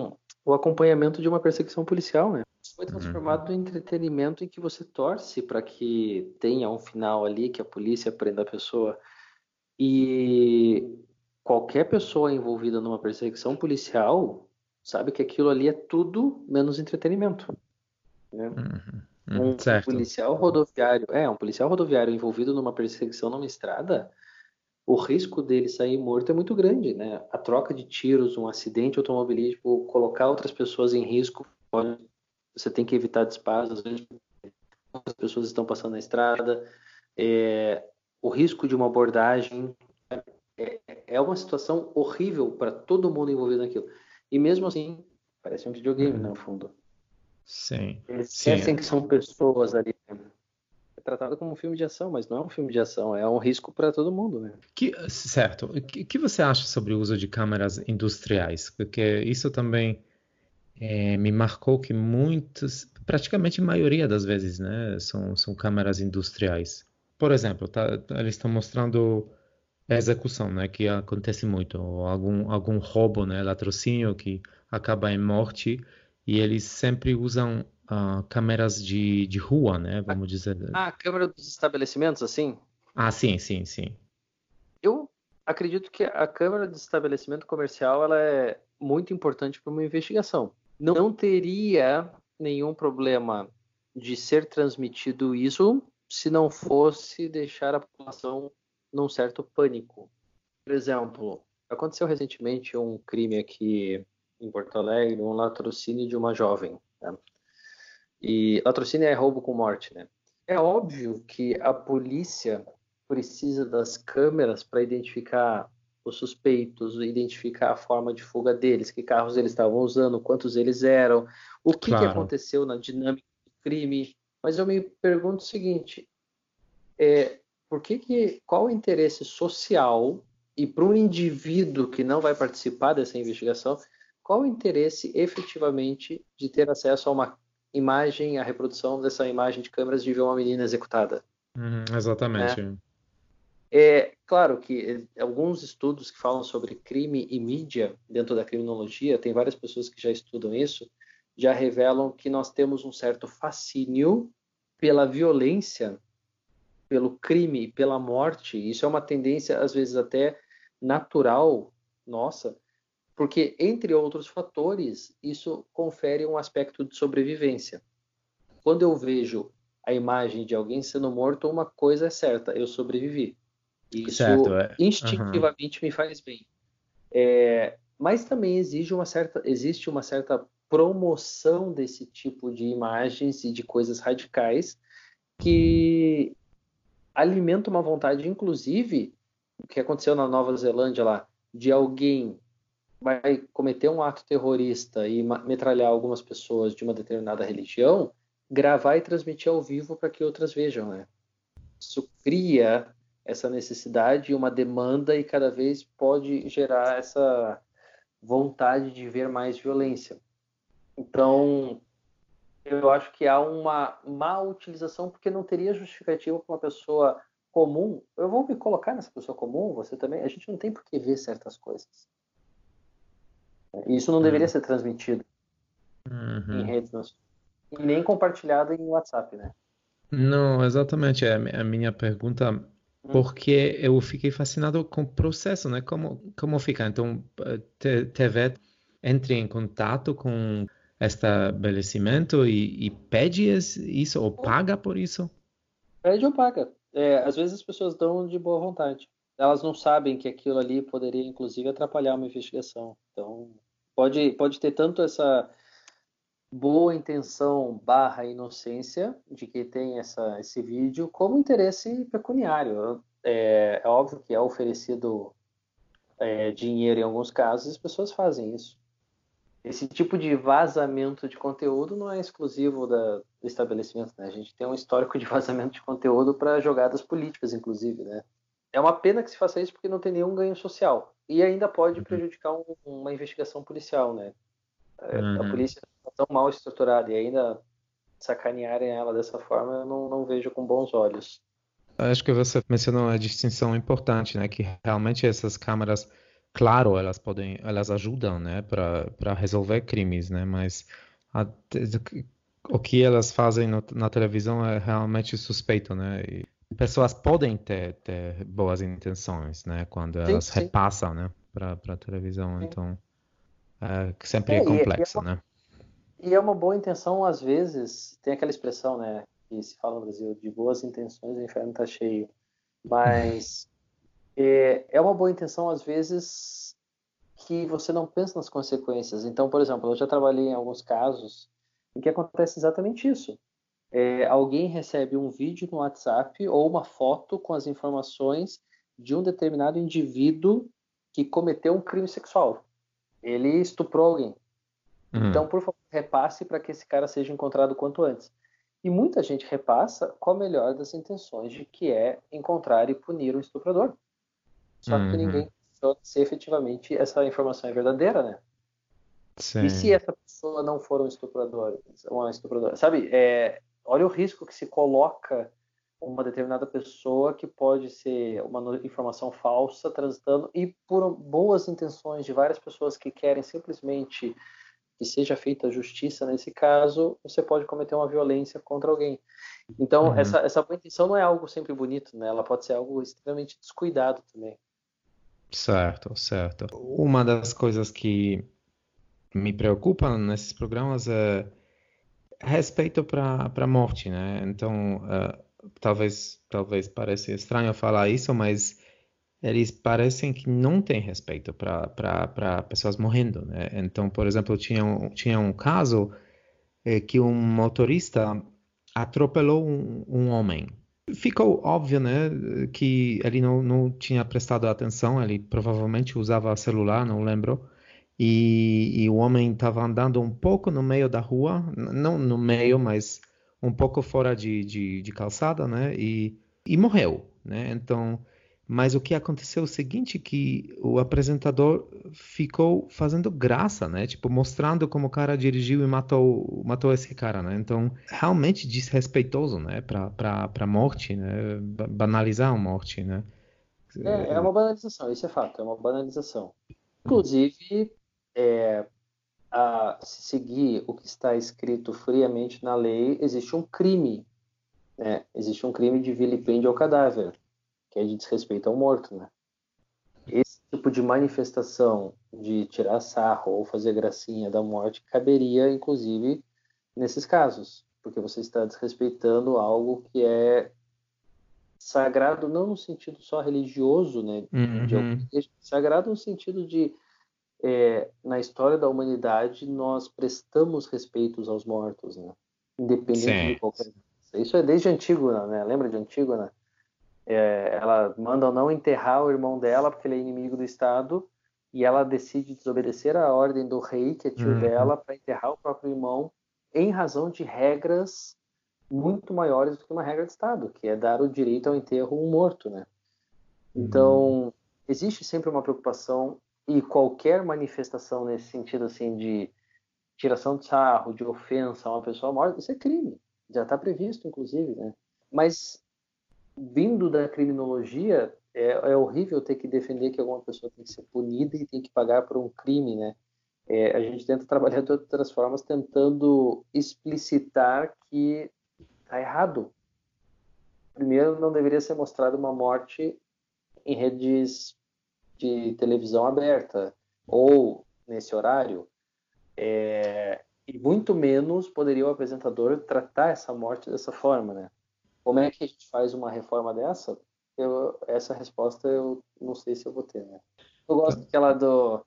Speaker 3: o acompanhamento de uma perseguição policial, né? Foi transformado uhum. em entretenimento em que você torce para que tenha um final ali, que a polícia prenda a pessoa. E qualquer pessoa envolvida numa perseguição policial sabe que aquilo ali é tudo menos entretenimento. Né? Uhum. Uhum. Um certo. policial rodoviário, é, um policial rodoviário envolvido numa perseguição numa estrada, o risco dele sair morto é muito grande, né? A troca de tiros, um acidente automobilístico, colocar outras pessoas em risco, você tem que evitar disparos, às vezes as pessoas estão passando na estrada, é, o risco de uma abordagem é, é uma situação horrível para todo mundo envolvido naquilo. E mesmo assim, parece um videogame, uhum. no fundo.
Speaker 1: Sim.
Speaker 3: Eles
Speaker 1: esquecem
Speaker 3: que são pessoas ali. Né? tratado como um filme de ação, mas não é um filme de ação, é um risco para todo mundo, né?
Speaker 1: Que, certo. O que, que, você acha sobre o uso de câmeras industriais? Porque isso também é, me marcou que muitas, praticamente a maioria das vezes, né, são, são câmeras industriais. Por exemplo, tá, eles estão mostrando a execução, né, que acontece muito, algum algum roubo, né, latrocínio que acaba em morte e eles sempre usam uh, câmeras de, de rua, né? Vamos dizer.
Speaker 3: Ah, a câmera dos estabelecimentos, assim?
Speaker 1: Ah, sim, sim, sim.
Speaker 3: Eu acredito que a câmera de estabelecimento comercial ela é muito importante para uma investigação. Não, teria nenhum problema de ser transmitido isso se não fosse deixar a população num certo pânico. Por exemplo, aconteceu recentemente um crime aqui em Porto Alegre, um latrocínio de uma jovem. Né? E latrocínio é roubo com morte, né? É óbvio que a polícia precisa das câmeras para identificar os suspeitos, identificar a forma de fuga deles, que carros eles estavam usando, quantos eles eram, o que, claro. que aconteceu na dinâmica do crime. Mas eu me pergunto o seguinte: é, por que, que qual o interesse social e para um indivíduo que não vai participar dessa investigação, qual o interesse efetivamente de ter acesso a uma imagem, a reprodução dessa imagem de câmeras de ver uma menina executada.
Speaker 1: Uhum, exatamente.
Speaker 3: Né? É claro que alguns estudos que falam sobre crime e mídia dentro da criminologia, tem várias pessoas que já estudam isso, já revelam que nós temos um certo fascínio pela violência, pelo crime, pela morte. Isso é uma tendência, às vezes, até natural nossa, porque, entre outros fatores, isso confere um aspecto de sobrevivência. Quando eu vejo a imagem de alguém sendo morto, uma coisa é certa, eu sobrevivi. Isso certo, é. instintivamente uhum. me faz bem. É, mas também exige uma certa, existe uma certa promoção desse tipo de imagens e de coisas radicais que alimenta uma vontade, inclusive, o que aconteceu na Nova Zelândia lá, de alguém vai cometer um ato terrorista e metralhar algumas pessoas de uma determinada religião, gravar e transmitir ao vivo para que outras vejam, né? Isso cria essa necessidade e uma demanda e cada vez pode gerar essa vontade de ver mais violência. Então, eu acho que há uma má utilização porque não teria justificativa para uma pessoa comum. Eu vou me colocar nessa pessoa comum, você também. A gente não tem por que ver certas coisas. Isso não deveria uhum. ser transmitido uhum. em redes. E nem compartilhado em WhatsApp, né?
Speaker 1: Não, exatamente. É a minha pergunta. Porque eu fiquei fascinado com o processo, né? Como, como fica? Então, TV entre em contato com estabelecimento e, e pede isso ou paga por isso?
Speaker 3: Pede ou paga. É, às vezes as pessoas dão de boa vontade elas não sabem que aquilo ali poderia, inclusive, atrapalhar uma investigação. Então, pode, pode ter tanto essa boa intenção barra inocência de quem tem essa, esse vídeo, como interesse pecuniário. É, é óbvio que é oferecido é, dinheiro em alguns casos, as pessoas fazem isso. Esse tipo de vazamento de conteúdo não é exclusivo da, do estabelecimento, né? A gente tem um histórico de vazamento de conteúdo para jogadas políticas, inclusive, né? É uma pena que se faça isso porque não tem nenhum ganho social. E ainda pode uhum. prejudicar um, uma investigação policial, né? É, uhum. A polícia tão mal estruturada e ainda sacanearem ela dessa forma, eu não, não vejo com bons olhos.
Speaker 1: Acho que você mencionou uma distinção importante, né? Que realmente essas câmeras, claro, elas podem, elas ajudam, né? Para resolver crimes, né? Mas a, o que elas fazem no, na televisão é realmente suspeito, né? E pessoas podem ter, ter boas intenções, né? Quando elas sim, sim. repassam, né? Para televisão, sim. então é, sempre é, é complexo,
Speaker 3: é
Speaker 1: né?
Speaker 3: E é uma boa intenção, às vezes, tem aquela expressão, né? que se fala no Brasil, de boas intenções, o inferno está cheio. Mas é, é uma boa intenção, às vezes, que você não pensa nas consequências. Então, por exemplo, eu já trabalhei em alguns casos em que acontece exatamente isso. É, alguém recebe um vídeo no WhatsApp ou uma foto com as informações de um determinado indivíduo que cometeu um crime sexual. Ele estuprou alguém. Uhum. Então, por favor, repasse para que esse cara seja encontrado quanto antes. E muita gente repassa com a melhor das intenções de que é encontrar e punir o estuprador. Só uhum. que ninguém sabe se efetivamente essa informação é verdadeira, né? Sim. E se essa pessoa não for um estuprador, uma estupradora, sabe? É, olha o risco que se coloca uma determinada pessoa que pode ser uma informação falsa transitando e por boas intenções de várias pessoas que querem simplesmente que seja feita justiça nesse caso, você pode cometer uma violência contra alguém. Então, uhum. essa, essa boa intenção não é algo sempre bonito, né? Ela pode ser algo extremamente descuidado também.
Speaker 1: Certo, certo. Uma das coisas que me preocupa nesses programas é respeito para a morte, né? Então, uh, talvez talvez pareça estranho falar isso, mas eles parecem que não têm respeito para pessoas morrendo. Né? Então, por exemplo, tinha um, tinha um caso é, que um motorista atropelou um, um, homem. Ficou óbvio né, que ele não, não tinha prestado atenção, ele provavelmente usava celular, não lembro. E, e o homem estava andando um pouco no meio da rua, não no meio, mas um pouco fora de, de, de calçada, né? E, e morreu, né? Então, mas o que aconteceu é o seguinte, que o apresentador ficou fazendo graça, né? Tipo, mostrando como o cara dirigiu e matou, matou esse cara, né? Então, realmente desrespeitoso, né? Para a morte, né? Banalizar a morte, né?
Speaker 3: É, é uma banalização, isso é fato, é uma banalização. Inclusive, é, a, se seguir o que está escrito friamente na lei, existe um crime, né? Existe um crime de vilipêndio ao cadáver que é de desrespeito ao morto, né? Esse tipo de manifestação de tirar sarro ou fazer gracinha da morte caberia, inclusive, nesses casos, porque você está desrespeitando algo que é sagrado não no sentido só religioso, né? Uhum. De, sagrado no sentido de é, na história da humanidade nós prestamos respeitos aos mortos, né? Independente Sim. de qualquer isso é desde Antígona, né? Lembra de Antígona? É, ela manda não enterrar o irmão dela porque ele é inimigo do Estado e ela decide desobedecer a ordem do rei, que é tio uhum. dela, para enterrar o próprio irmão em razão de regras muito maiores do que uma regra de Estado, que é dar o direito ao enterro um morto, né? Então, existe sempre uma preocupação e qualquer manifestação nesse sentido assim de tiração de sarro, de ofensa a uma pessoa morta, isso é crime. Já está previsto, inclusive, né? Mas vindo da criminologia, é, é, horrível ter que defender que alguma pessoa tem que ser punida e tem que pagar por um crime, né? É, a gente tenta trabalhar de outras formas, tentando explicitar que está errado. Primeiro, não deveria ser mostrada uma morte em redes de televisão aberta ou nesse horário. É, e muito menos poderia o apresentador tratar essa morte dessa forma, né? Como é que a gente faz uma reforma dessa? Eu, essa resposta eu não sei se eu vou ter, né? Eu gosto daquela do,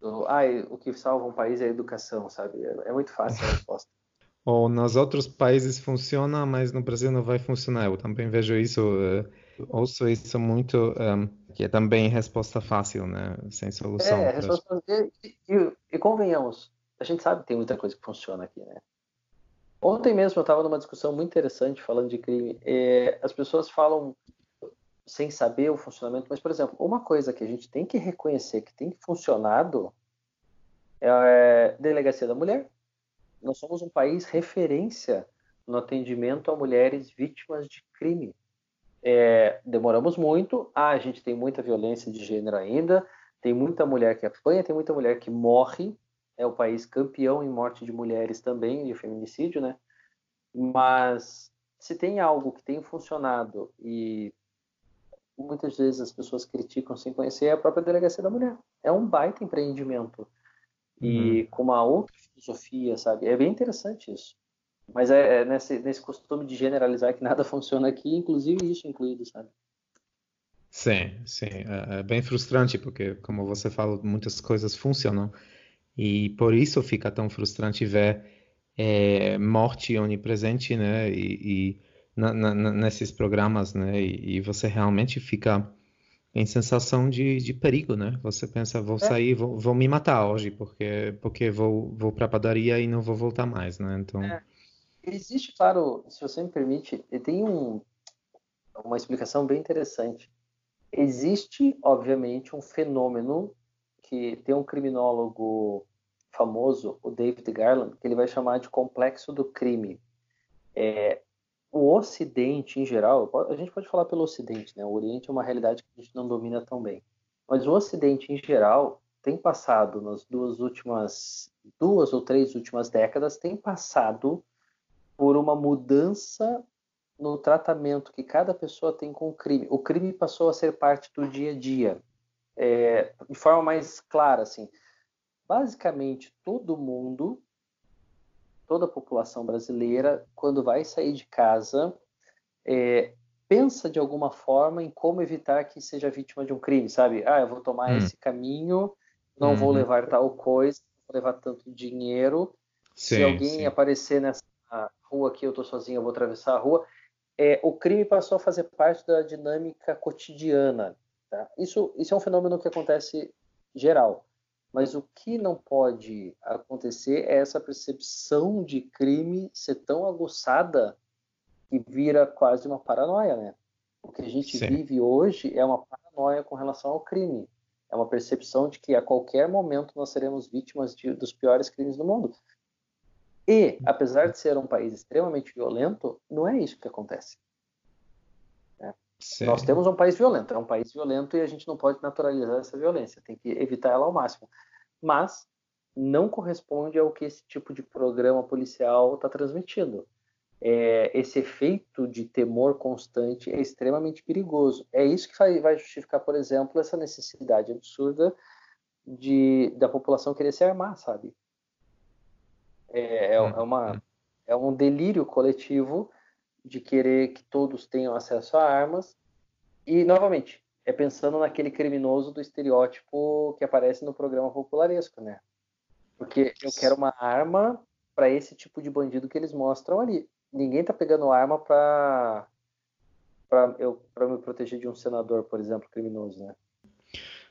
Speaker 3: do ah, o que salva um país é a educação, sabe? É, é muito fácil a resposta.
Speaker 1: Ou nos outros países funciona, mas no Brasil não vai funcionar. Eu também vejo isso, uh, ouço isso muito, eh, que é também resposta fácil, né? Sem solução.
Speaker 3: É, resposta... E, e, e, convenhamos, a gente sabe que tem muita coisa que funciona aqui, né? Ontem mesmo eu estava numa discussão muito interessante falando de crime. É, as pessoas falam sem saber o funcionamento, mas, por exemplo, uma coisa que a gente tem que reconhecer que tem funcionado é a Delegacia da Mulher, nós somos um país referência no atendimento a mulheres vítimas de crime. É, demoramos muito, ah, a gente tem muita violência de gênero ainda, tem muita mulher que apanha, tem muita mulher que morre, é o país campeão em morte de mulheres também, de feminicídio, né? Mas se tem algo que tem funcionado e muitas vezes as pessoas criticam sem conhecer é a própria delegacia da mulher. É um baita empreendimento e uhum. com uma outra filosofia, sabe? É bem interessante isso. Mas é, é nesse, nesse costume de generalizar que nada funciona aqui, inclusive isso incluído, sabe?
Speaker 1: Sim, sim. É, é bem frustrante, porque, como você fala, muitas coisas funcionam. E por isso fica tão frustrante ver é, morte onipresente, né? E, e na, na, nesses programas, né? E, e, você realmente fica em sensação de, de perigo, né? Você pensa, vou é. sair, vou, vou me matar hoje, porque, porque vou, vou para a padaria e não vou voltar mais, né? Então... É.
Speaker 3: Existe, claro, se você me permite, tem um, uma explicação bem interessante. Existe, obviamente, um fenômeno que tem um criminólogo famoso, o David Garland, que ele vai chamar de complexo do crime. É, o Ocidente, em geral, a gente pode falar pelo Ocidente, né? O Oriente é uma realidade que a gente não domina tão bem. Mas o Ocidente, em geral, tem passado nas duas últimas, duas ou três últimas décadas, tem passado por uma mudança no tratamento que cada pessoa tem com o crime. O crime passou a ser parte do dia a dia, é, de forma mais clara, assim. Basicamente, todo mundo toda a população brasileira, quando vai sair de casa, é, pensa de alguma forma em como evitar que seja vítima de um crime, sabe? Ah, eu vou tomar hum. esse caminho, não uhum. vou levar tal coisa, vou levar tanto dinheiro. Sim, Se alguém sim. aparecer nessa rua aqui, eu tô sozinho, eu vou atravessar a rua. É, o crime passou a fazer parte da dinâmica cotidiana. Tá? Isso, isso é um fenômeno que acontece geral. Mas o que não pode acontecer é essa percepção de crime ser tão aguçada que vira quase uma paranoia, né? O que a gente Sim. vive hoje é uma paranoia com relação ao crime. É uma percepção de que a qualquer momento nós seremos vítimas de, dos piores crimes do mundo. E, apesar de ser um país extremamente violento, não é isso que acontece. Nós temos um país violento, é um país violento e a gente não pode naturalizar essa violência, tem que evitar ela ao máximo. Mas não corresponde ao que esse tipo de programa policial está transmitindo. É, esse efeito de temor constante é extremamente perigoso. É isso que vai justificar, por exemplo, essa necessidade absurda de, da população querer se armar, sabe? É, é, é, uma, é um delírio coletivo de querer que todos tenham acesso a armas. E, novamente, é pensando naquele criminoso do estereótipo que aparece no programa popularesco, né? Porque eu quero uma arma para esse tipo de bandido que eles mostram ali. Ninguém tá pegando arma para para eu para me proteger de um senador, por exemplo, criminoso, né?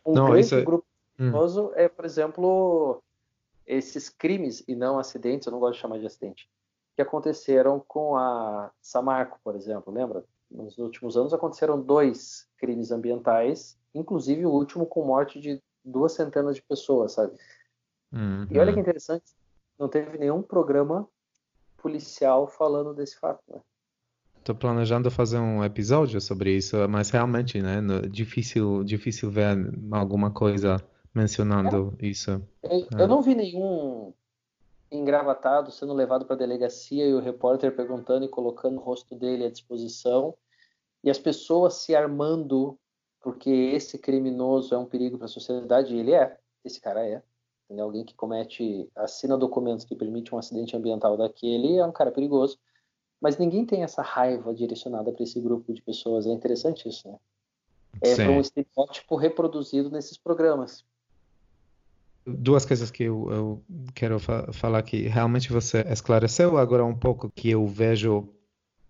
Speaker 3: Um não, grande é... grupo hum. criminoso hum. é, por exemplo, esses crimes e não acidentes, eu não gosto de chamar de acidente, que aconteceram com a Samarco, por exemplo, lembra? Nos últimos anos aconteceram dois crimes ambientais, inclusive o último com morte de duas centenas de pessoas, sabe? Uhum. E olha que interessante, não teve nenhum programa policial falando desse fato, né?
Speaker 1: Tô planejando fazer um episódio sobre isso, mas realmente, né, difícil, difícil ver alguma coisa mencionando é. isso.
Speaker 3: Eu, é. eu não vi nenhum engravatado sendo levado para a delegacia e o repórter perguntando e colocando o rosto dele à disposição e as pessoas se armando porque esse criminoso é um perigo para a sociedade e ele é, esse cara é. Entendeu? Alguém que comete, assina documentos que permitem um acidente ambiental daquele é um cara perigoso. Mas ninguém tem essa raiva direcionada para esse grupo de pessoas. É interessante isso, né? É um estereótipo reproduzido nesses programas
Speaker 1: duas coisas que eu, eu quero fa falar que realmente você esclareceu agora um pouco que eu vejo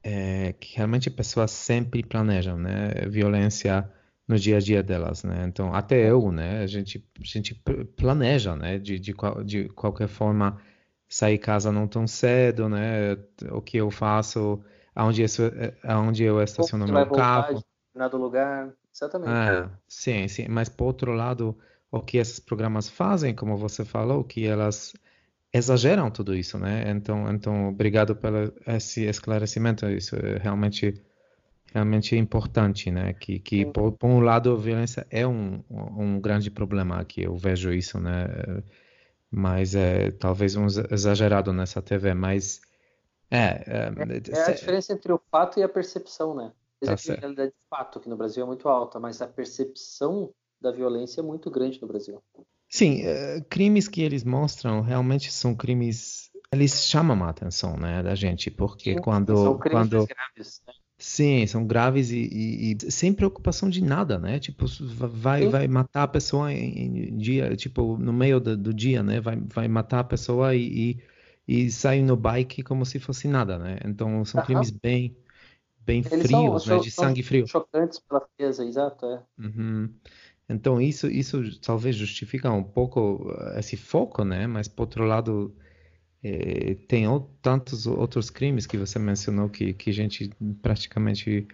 Speaker 1: é, que realmente pessoas sempre planejam, né, violência no dia a dia delas, né? Então até eu, né, a gente a gente planeja, né, de, de, de qualquer forma sair casa não tão cedo, né? O que eu faço, aonde eu, aonde eu estaciono meu carro,
Speaker 3: do lugar, exatamente. É,
Speaker 1: sim, sim. Mas por outro lado o que esses programas fazem, como você falou, que elas exageram tudo isso, né? Então, então obrigado pelo esse esclarecimento. Isso é realmente realmente importante, né? Que, que por, por, um lado a violência é um, um grande problema aqui, eu vejo isso, né? Mas é talvez um exagerado nessa TV, mas é,
Speaker 3: é, é, a diferença entre o fato e a percepção, né? Tá a criminalidade de fato aqui no Brasil é muito alta, mas a percepção da violência é muito grande no Brasil.
Speaker 1: Sim, uh, crimes que eles mostram realmente são crimes. Eles chamam a atenção, né, da gente, porque Sim, quando são crimes quando graves, né? Sim, são graves e, e, e, sem preocupação de nada, né? Tipo, vai, vai matar a pessoa em, em dia, tipo, no meio do, do, dia, né? Vai, vai matar a pessoa e, e, e sai no bike como se fosse nada, né? Então são crimes bem, bem Eles frios, são, né? De sangue frio.
Speaker 3: Chocantes pela frieza, exato, é.
Speaker 1: Uhum. Então isso, isso talvez justifica um pouco eh, esse foco, né? Mas por outro lado é, tem tantos outros crimes que você mencionou que que a gente praticamente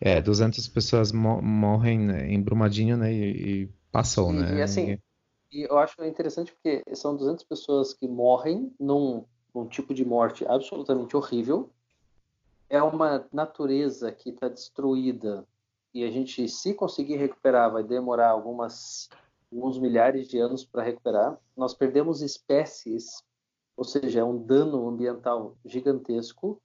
Speaker 1: é, 200 pessoas mo morrem né, em Brumadinho, né? E, e passou, e, né?
Speaker 3: E assim, e eu acho interessante porque são 200 pessoas que morrem num, num tipo de morte absolutamente horrível. É uma natureza que está destruída e a gente, se conseguir recuperar, vai demorar algumas, alguns milhares de anos para recuperar. Nós perdemos espécies, ou seja, é um dano ambiental gigantesco.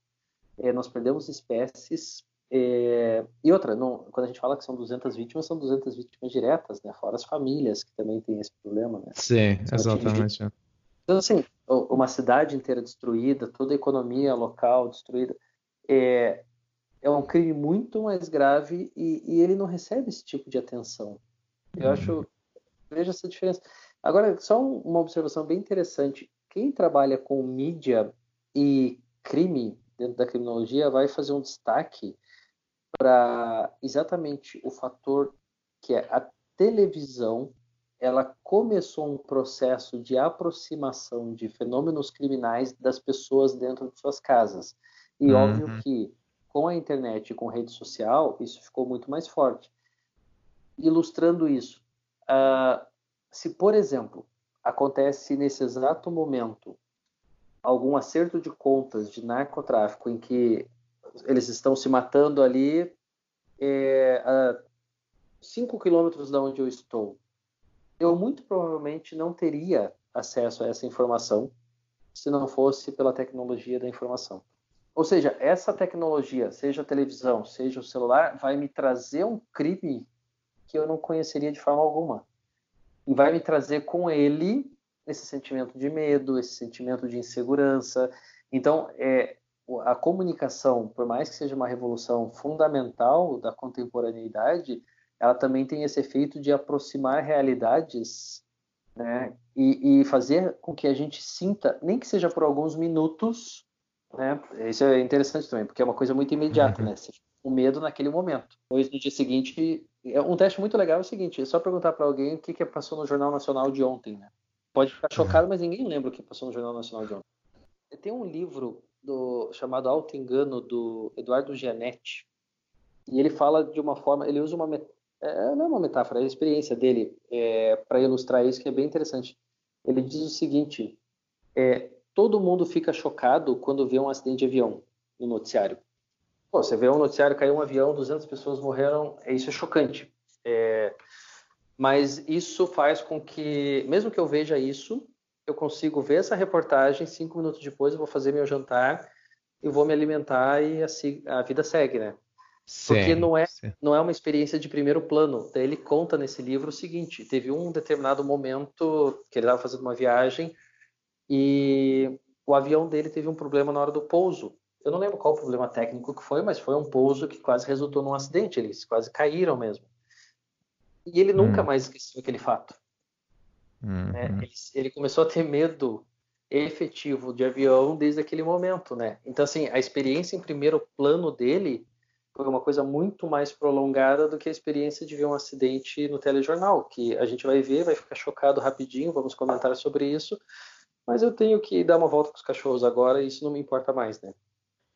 Speaker 3: É, nós perdemos espécies. É, e outra, não, quando a gente fala que são 200 vítimas, são 200 vítimas diretas, né? fora as famílias que também têm esse problema. Né?
Speaker 1: Sim, exatamente.
Speaker 3: Então, assim, uma cidade inteira destruída, toda a economia local destruída. É, é um crime muito mais grave e, e, ele não recebe esse tipo de atenção. Eu uhum. acho, veja essa diferença. Agora, só uma observação bem interessante. Quem trabalha com mídia e crime dentro da criminologia vai fazer um destaque para exatamente o fator que é a televisão ela começou um processo de aproximação de fenômenos criminais das pessoas dentro de suas casas. E uhum. óbvio que com a internet e com rede social, isso ficou muito mais forte. Ilustrando isso, uh, se, por exemplo, acontece nesse exato momento algum acerto de contas de narcotráfico em que eles estão se matando ali é, a 5 quilômetros da onde eu estou, eu muito provavelmente não teria acesso a essa informação se não fosse pela tecnologia da informação. Ou seja, essa tecnologia, seja a televisão, seja o celular, vai me trazer um crime que eu não conheceria de forma alguma. E vai me trazer com ele esse sentimento de medo, esse sentimento de insegurança. Então, é, a comunicação, por mais que seja uma revolução fundamental da contemporaneidade, ela também tem esse efeito de aproximar realidades né, e, e fazer com que a gente sinta, nem que seja por alguns minutos, né? Isso é interessante também, porque é uma coisa muito imediata, uhum. né? Você fica com medo naquele momento. Depois, no dia seguinte, é um teste muito legal é o seguinte: é só perguntar para alguém o que, que passou no Jornal Nacional de ontem, né? Pode ficar chocado, mas ninguém lembra o que passou no Jornal Nacional de ontem. Tem um livro do, chamado Alto Engano, do Eduardo Gianetti, e ele fala de uma forma, ele usa uma é, não é uma metáfora, é a experiência dele é, para ilustrar isso que é bem interessante. Ele diz o seguinte: é, todo mundo fica chocado quando vê um acidente de avião no noticiário. Pô, você vê um noticiário, caiu um avião, 200 pessoas morreram, é, isso é chocante. É, mas isso faz com que, mesmo que eu veja isso, eu consigo ver essa reportagem, cinco minutos depois eu vou fazer meu jantar e vou me alimentar e a, a vida segue, né? Sim, Porque não é, não é uma experiência de primeiro plano. Ele conta nesse livro o seguinte: teve um determinado momento que ele estava fazendo uma viagem e o avião dele teve um problema na hora do pouso. Eu não lembro qual o problema técnico que foi, mas foi um pouso que quase resultou num acidente. Eles quase caíram mesmo. E ele nunca hum. mais esqueceu aquele fato. Né? Ele, ele, começou a ter medo efetivo de avião desde aquele momento, né? Então, assim, a experiência em primeiro plano dele foi uma coisa muito mais prolongada do que a experiência de ver um acidente no telejornal, que a gente vai ver, vai ficar chocado rapidinho, vamos comentar sobre isso, mas eu tenho que dar uma volta com os cachorros agora e isso não me importa mais, né?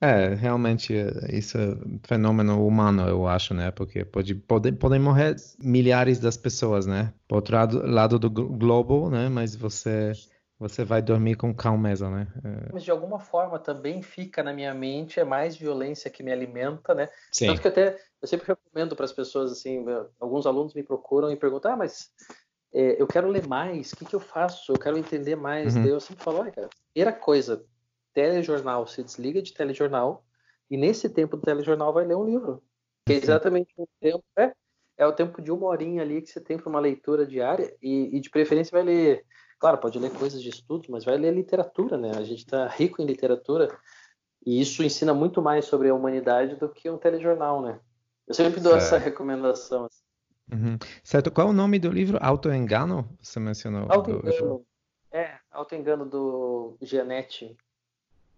Speaker 1: É, realmente, isso é um fenômeno humano, eu acho, né? Porque pode, pode, podem morrer milhares das pessoas, né? Por outro lado, lado do globo, né? Mas você você vai dormir com calmeza, né?
Speaker 3: É... Mas de alguma forma também fica na minha mente, é mais violência que me alimenta, né?
Speaker 1: Sim.
Speaker 3: Tanto que até eu sempre recomendo para as pessoas, assim, alguns alunos me procuram e perguntam, ah, mas é, eu quero ler mais, o que, que eu faço? Eu quero entender mais. Uhum. Eu sempre falo, olha, cara, primeira coisa, telejornal, você desliga de telejornal e nesse tempo do telejornal vai ler um livro. Que é exatamente o tempo, é, é o tempo de uma horinha ali que você tem para uma leitura diária e, e de preferência vai ler Claro, pode ler coisas de estudo, mas vai ler literatura, né? A gente está rico em literatura e isso ensina muito mais sobre a humanidade do que um telejornal, né? Eu sempre dou certo. essa recomendação. Assim.
Speaker 1: Uhum. Certo. Qual é o nome do livro? Autoengano? Você mencionou.
Speaker 3: Autoengano. Do... É, Autoengano do Gianetti.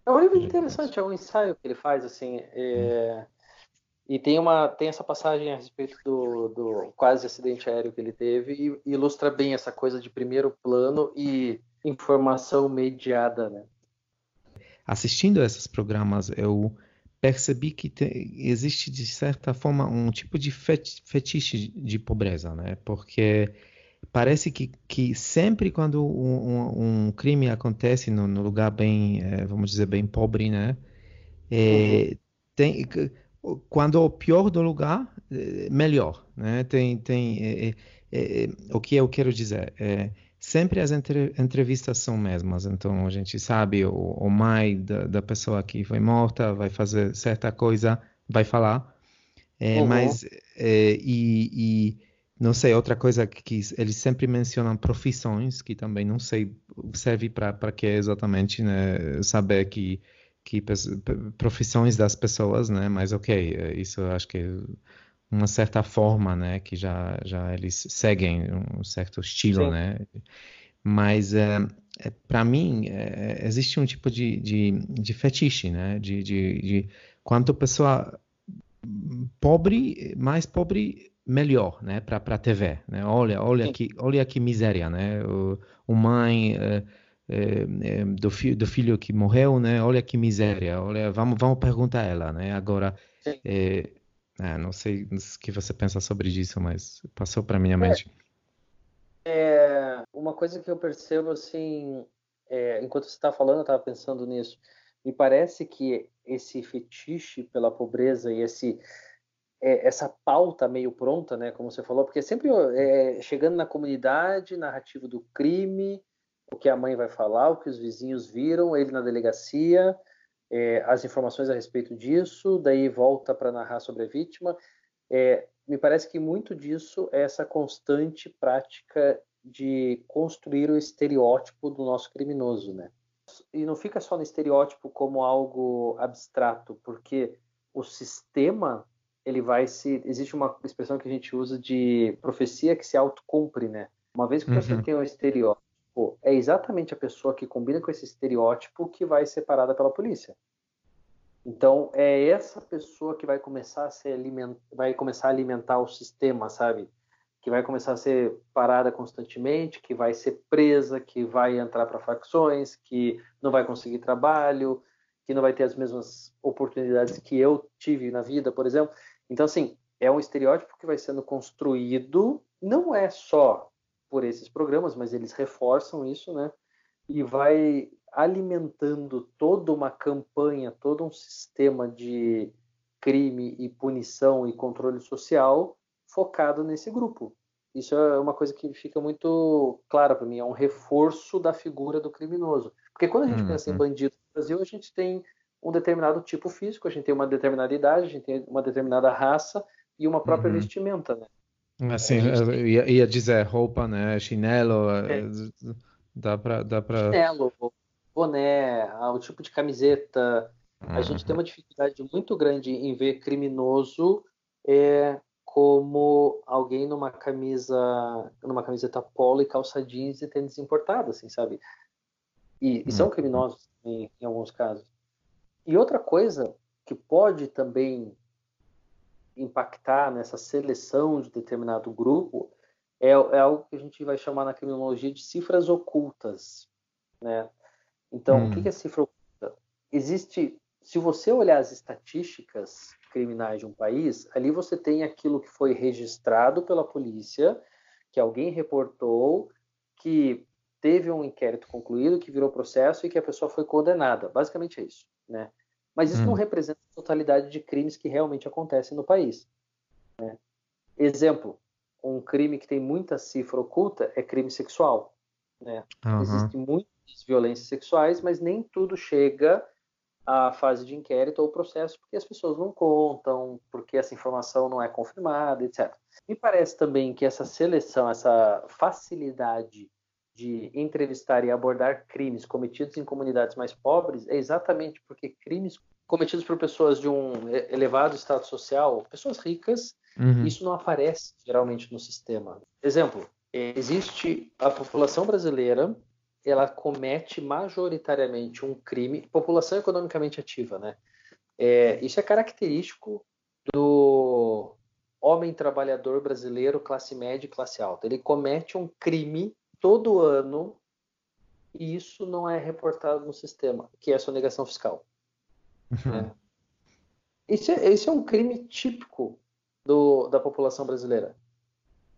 Speaker 3: É um livro interessante, é um ensaio que ele faz, assim. É... E tem uma tem essa passagem a respeito do, do quase acidente aéreo que ele teve e ilustra bem essa coisa de primeiro plano e informação mediada, né?
Speaker 1: Assistindo a esses programas, eu percebi que te, existe de certa forma um tipo de fetiche de pobreza, né? Porque parece que, que sempre quando um, um, crime acontece no, no lugar bem, é, vamos dizer, bem pobre, né? É, uhum. tem quando o pior do lugar, eh, melhor. Né? Tem, tem, é, é, é, o que eu quero dizer? Sempre as entre, entrevistas são mesmas, então a gente sabe o, o mãe da, da, pessoa que foi morta vai fazer certa coisa, vai falar, uhum. mas e, e, não sei, outra coisa que eles sempre mencionam profissões, que também não sei, serve para que exatamente, né, saber que que profissões das pessoas, né? Mas ok, é, isso eu acho que é uma certa forma, né? Que já já eles seguem um certo estilo, Sim. né? Mas é, é para mim é, existe um tipo de, de, de fetiche, né? De, de, de quanto pessoa pobre, mais pobre melhor, né, para para TV, né? Olha, olha que olha que miséria, né? O, o mãe é, do, fi, do, filho que morreu, né? Olha que miséria, olha, vamos, vamos perguntar a ela, né? Agora, é, é, não sei o que você pensa sobre isso, mas passou para minha mente.
Speaker 3: É, uma coisa que eu percebo, assim, enquanto você está falando, eu estava pensando nisso. Me parece que esse fetiche pela pobreza e esse essa pauta meio pronta, né, como você falou, porque sempre é, chegando na comunidade, narrativa do crime, o que a mãe vai falar, o que os vizinhos viram, ele na delegacia, é, as informações a respeito disso, daí volta para narrar sobre a vítima. É, me parece que muito disso é essa constante prática de construir o estereótipo do nosso criminoso, né? E não fica só no estereótipo como algo abstrato, porque o sistema ele vai se existe uma expressão que a gente usa de profecia que se autocumpre, né? Uma vez que você uhum. tem um estereótipo estereótipo é exatamente a pessoa que combina com esse estereótipo que vai ser parada pela polícia. Então é essa pessoa que vai começar a ser aliment... vai começar a alimentar o sistema, sabe? Que vai começar a ser parada constantemente, que vai ser presa, que vai entrar para facções, que não vai conseguir trabalho, que não vai ter as mesmas oportunidades que eu tive na vida, por exemplo. Então assim, é um estereótipo que vai sendo construído, não é só por esses programas, mas eles reforçam isso, né? E vai alimentando toda uma campanha, todo um sistema de crime e punição e controle social focado nesse grupo. Isso é uma coisa que fica muito clara para mim, é um reforço da figura do criminoso. Porque quando a gente uhum. pensa em uhum. bandido no Brasil, a gente tem um determinado tipo físico, a gente tem uma determinada idade, a gente tem uma determinada raça e uma própria uhum. vestimenta, né?
Speaker 1: Assim, ia, ia, dizer roupa, né? Chinelo, é. dá para dá pra...
Speaker 3: Chinelo, boné, o tipo de camiseta. Uhum. A gente tem uma dificuldade muito grande em ver criminoso é, como alguém numa camisa, numa camiseta polo e calça jeans e tênis importado, assim, sabe? E, e são uhum. criminosos em, em alguns casos. E outra coisa que pode também impactar nessa seleção de determinado grupo é, é, algo que a gente vai chamar na criminologia de cifras ocultas, né? Então, hum. o que é cifra oculta? Existe, se você olhar as estatísticas criminais de um país, ali você tem aquilo que foi registrado pela polícia, que alguém reportou, que teve um inquérito concluído, que virou processo e que a pessoa foi condenada. Basicamente é isso, né? Mas isso hum. não representa a totalidade de crimes que realmente acontecem no país. Né? Exemplo, um crime que tem muita cifra oculta é crime sexual. Né? Uhum. Existem muitas violências sexuais, mas nem tudo chega à fase de inquérito ou processo porque as pessoas não contam, porque essa informação não é confirmada, etc. Me parece também que essa seleção, essa facilidade de entrevistar e abordar crimes cometidos em comunidades mais pobres é exatamente porque crimes cometidos por pessoas de um elevado status social, pessoas ricas, uhum. isso não aparece geralmente no sistema. Exemplo, existe a população brasileira, ela comete majoritariamente um crime, população economicamente ativa, né? É, isso é característico do homem trabalhador brasileiro, classe média e classe alta. Ele comete um crime todo ano e isso não é reportado no sistema, que é a sonegação fiscal. Uhum. Né? Esse, é, esse é um crime típico do, da população brasileira.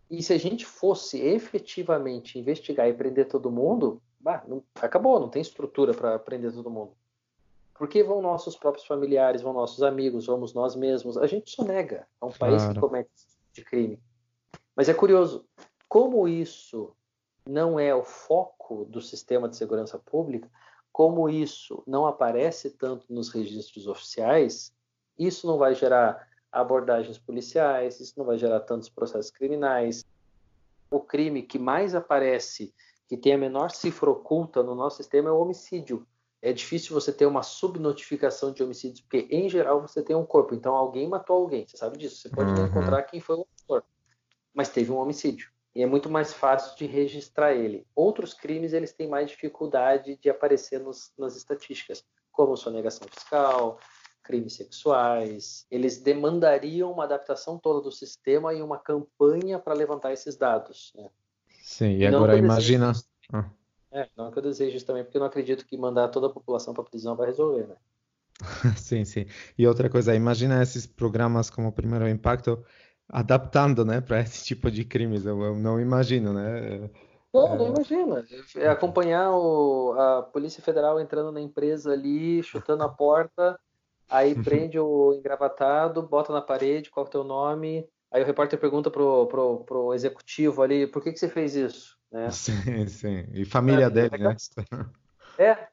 Speaker 3: E se a gente fosse efetivamente investigar e prender todo mundo, bah, não, acabou, não tem estrutura para prender todo mundo. Porque vão nossos próprios familiares, vão nossos amigos, vamos nós mesmos. A gente sonega. É um país claro. que comete esse tipo de crime. Mas é curioso, como isso não é o foco do sistema de segurança pública, como isso não aparece tanto nos registros oficiais, isso não vai gerar abordagens policiais, isso não vai gerar tantos processos criminais. O crime que mais aparece, que tem a menor cifra oculta no nosso sistema, é o homicídio. É difícil você ter uma subnotificação de homicídios, porque em geral você tem um corpo, então alguém matou alguém, você sabe disso. Você pode uhum. encontrar quem foi o autor, mas teve um homicídio e é muito mais fácil de registrar ele. Outros crimes eles têm mais dificuldade de aparecer nos, nas estatísticas, como sonegação fiscal, crimes sexuais. Eles demandariam uma adaptação toda do sistema e uma campanha para levantar esses dados. Né?
Speaker 1: Sim, e, agora imagina. Ah.
Speaker 3: É, não que eu desejo isso também, porque eu não acredito que mandar toda a população para prisão vai resolver, né?
Speaker 1: sim, sim. E outra coisa, imagina esses programas como o Primeiro Impacto adaptando, né, para esse tipo de crimes. Eu, eu não imagino, né?
Speaker 3: Não, não imagina. É acompanhar o, a Polícia Federal entrando na empresa ali, chutando a porta, aí prende o engravatado, bota na parede, qual é o teu nome, aí o repórter pergunta pro, pro, pro executivo ali, por que, que você fez isso? Né?
Speaker 1: Sim, sim. E família é, dele, né?
Speaker 3: É.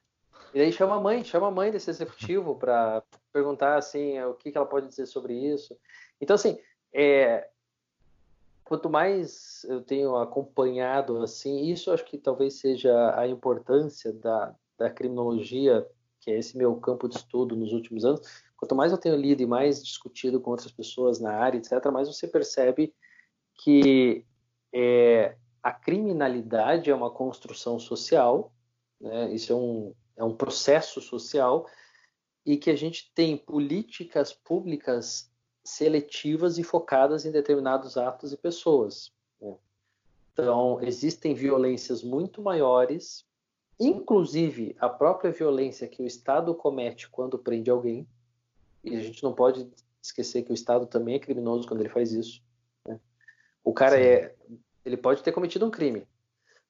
Speaker 3: E aí chama a mãe, chama a mãe desse executivo para perguntar assim o que, que ela pode dizer sobre isso. Então, assim, é, quanto mais eu tenho acompanhado assim, isso acho que talvez seja a importância da, da criminologia, que é esse meu campo de estudo nos últimos anos. Quanto mais eu tenho lido e mais discutido com outras pessoas na área, etc., mais você percebe que é, a criminalidade é uma construção social, né? isso é um, é um processo social, e que a gente tem políticas públicas seletivas e focadas em determinados atos e pessoas. Né? Então, existem violências muito maiores, inclusive a própria violência que o Estado comete quando prende alguém, e a gente não pode esquecer que o Estado também é criminoso quando ele faz isso. Né? O cara Sim. é, ele pode ter cometido um crime,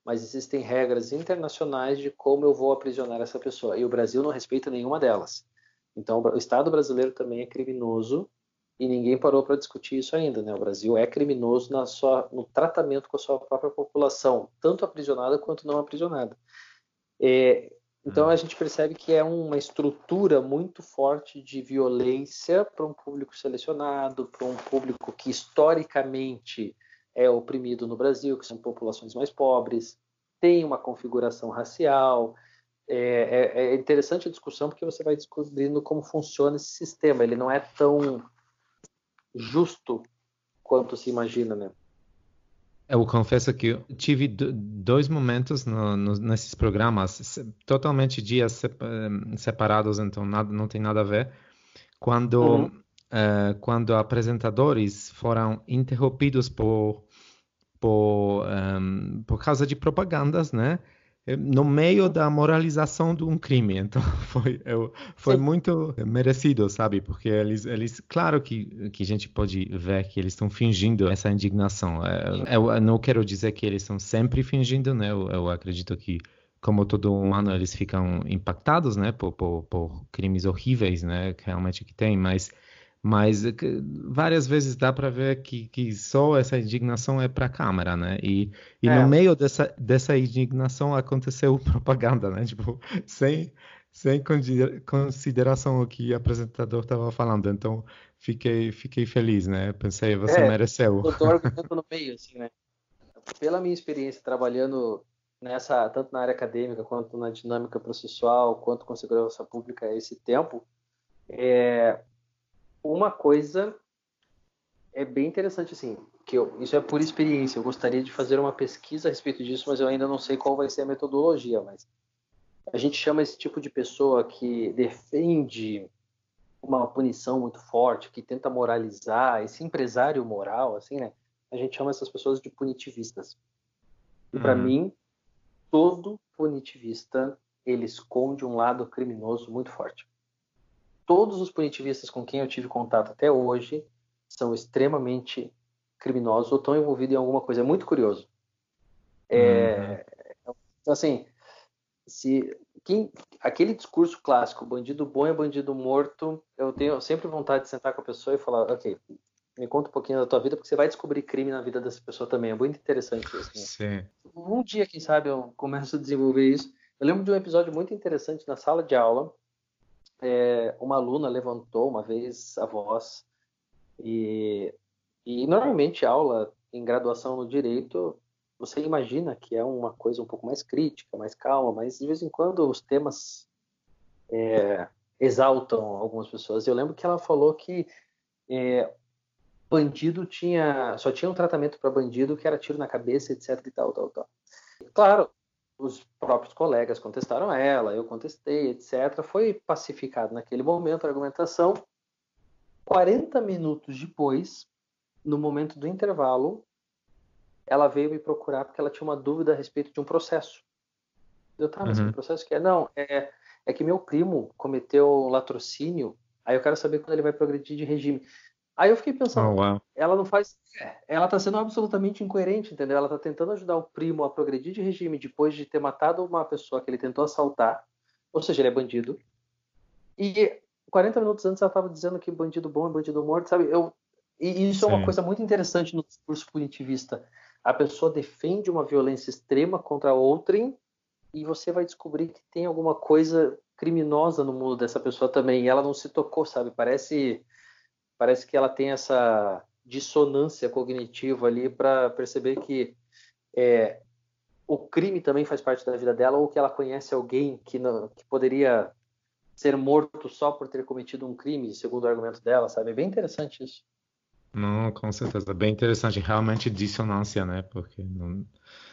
Speaker 3: mas existem regras internacionais de como eu vou aprisionar essa pessoa, e o Brasil não respeita nenhuma delas. Então, o Estado brasileiro também é criminoso e ninguém parou para discutir isso ainda. Né? O Brasil é criminoso na sua, no tratamento com a sua própria população, tanto aprisionada quanto não aprisionada. É, então a gente percebe que é uma estrutura muito forte de violência para um público selecionado, para um público que historicamente é oprimido no Brasil, que são populações mais pobres, tem uma configuração racial. É, é, é interessante a discussão porque você vai descobrindo como funciona esse sistema. Ele não é tão justo quanto se imagina, né?
Speaker 1: Eu confesso que tive dois momentos no, no, nesses programas, totalmente dias eh, separados, então nada, não tem nada a ver, quando, uhum. uh, quando apresentadores foram interrompidos por, por, um, por causa de propagandas, né? No meio da moralização de um crime. Então foi, eu, foi muito merecido, sabe? Porque eles, eles claro que, que a gente pode ver que eles estão fingindo essa indignação. É, eu, eu, não quero dizer que eles estão sempre fingindo, né? Eu, eu acredito que como todo humano eles ficam impactados, né? Por, por, por crimes horríveis, né? Que realmente que tem, mas mas eh, várias vezes dá para ver que, que só essa indignação é para a câmera, né? E, e é. no meio dessa, dessa indignação aconteceu propaganda, né? Tipo, sem, sem consideração o que o apresentador estava falando. Então, fiquei, fiquei feliz, né? Pensei, você é, mereceu.
Speaker 3: Estou argumentando no meio, assim, né? Pela minha experiência trabalhando nessa, tanto na área acadêmica, quanto na dinâmica processual, quanto com segurança pública esse tempo, é, uma coisa é bem interessante, assim, que eu, isso é por experiência. Eu gostaria de fazer uma pesquisa a respeito disso, mas eu ainda não sei qual vai ser a metodologia. Mas a gente chama esse tipo de pessoa que defende uma punição muito forte, que tenta moralizar, esse empresário moral, assim, né? A gente chama essas pessoas de punitivistas. E para uhum. mim, todo punitivista ele esconde um lado criminoso muito forte todos os punitivistas com quem eu tive contato até hoje são extremamente criminosos ou estão envolvidos em alguma coisa. É muito curioso. É, uhum. Então, assim, se quem, aquele discurso clássico, bandido bom é bandido morto, eu tenho sempre vontade de sentar com a pessoa e falar, ok, me conta um pouquinho da tua vida, porque você vai descobrir crime na vida dessa pessoa também. É muito interessante isso. Né? Sim. Um dia, quem sabe, eu começo a desenvolver isso. Eu lembro de um episódio muito interessante na sala de aula, é, uma aluna levantou uma vez a voz e, e normalmente aula em graduação no direito você imagina que é uma coisa um pouco mais crítica, mais calma, mas de vez em quando os temas é, exaltam algumas pessoas. Eu lembro que ela falou que é, bandido tinha só tinha um tratamento para bandido que era tiro na cabeça, etc e tal, tal, tal. Claro, os próprios colegas contestaram ela, eu contestei, etc. Foi pacificado naquele momento a argumentação. 40 minutos depois, no momento do intervalo, ela veio me procurar porque ela tinha uma dúvida a respeito de um processo. Eu, tá, mas uhum. que processo que é? Não, é, é que meu primo cometeu latrocínio, aí eu quero saber quando ele vai progredir de regime. Aí eu fiquei pensando, oh, wow. ela não faz. É, ela tá sendo absolutamente incoerente, entendeu? Ela tá tentando ajudar o primo a progredir de regime depois de ter matado uma pessoa que ele tentou assaltar, ou seja, ele é bandido. E 40 minutos antes ela tava dizendo que bandido bom é bandido morto, sabe? Eu, e isso Sim. é uma coisa muito interessante no discurso punitivista. A pessoa defende uma violência extrema contra outrem e você vai descobrir que tem alguma coisa criminosa no mundo dessa pessoa também. E ela não se tocou, sabe? Parece parece que ela tem essa dissonância cognitiva ali para perceber que é, o crime também faz parte da vida dela ou que ela conhece alguém que, não, que poderia ser morto só por ter cometido um crime, segundo o argumento dela, sabe? É bem interessante isso.
Speaker 1: Não, com certeza. Bem interessante. Realmente dissonância, né? Porque não,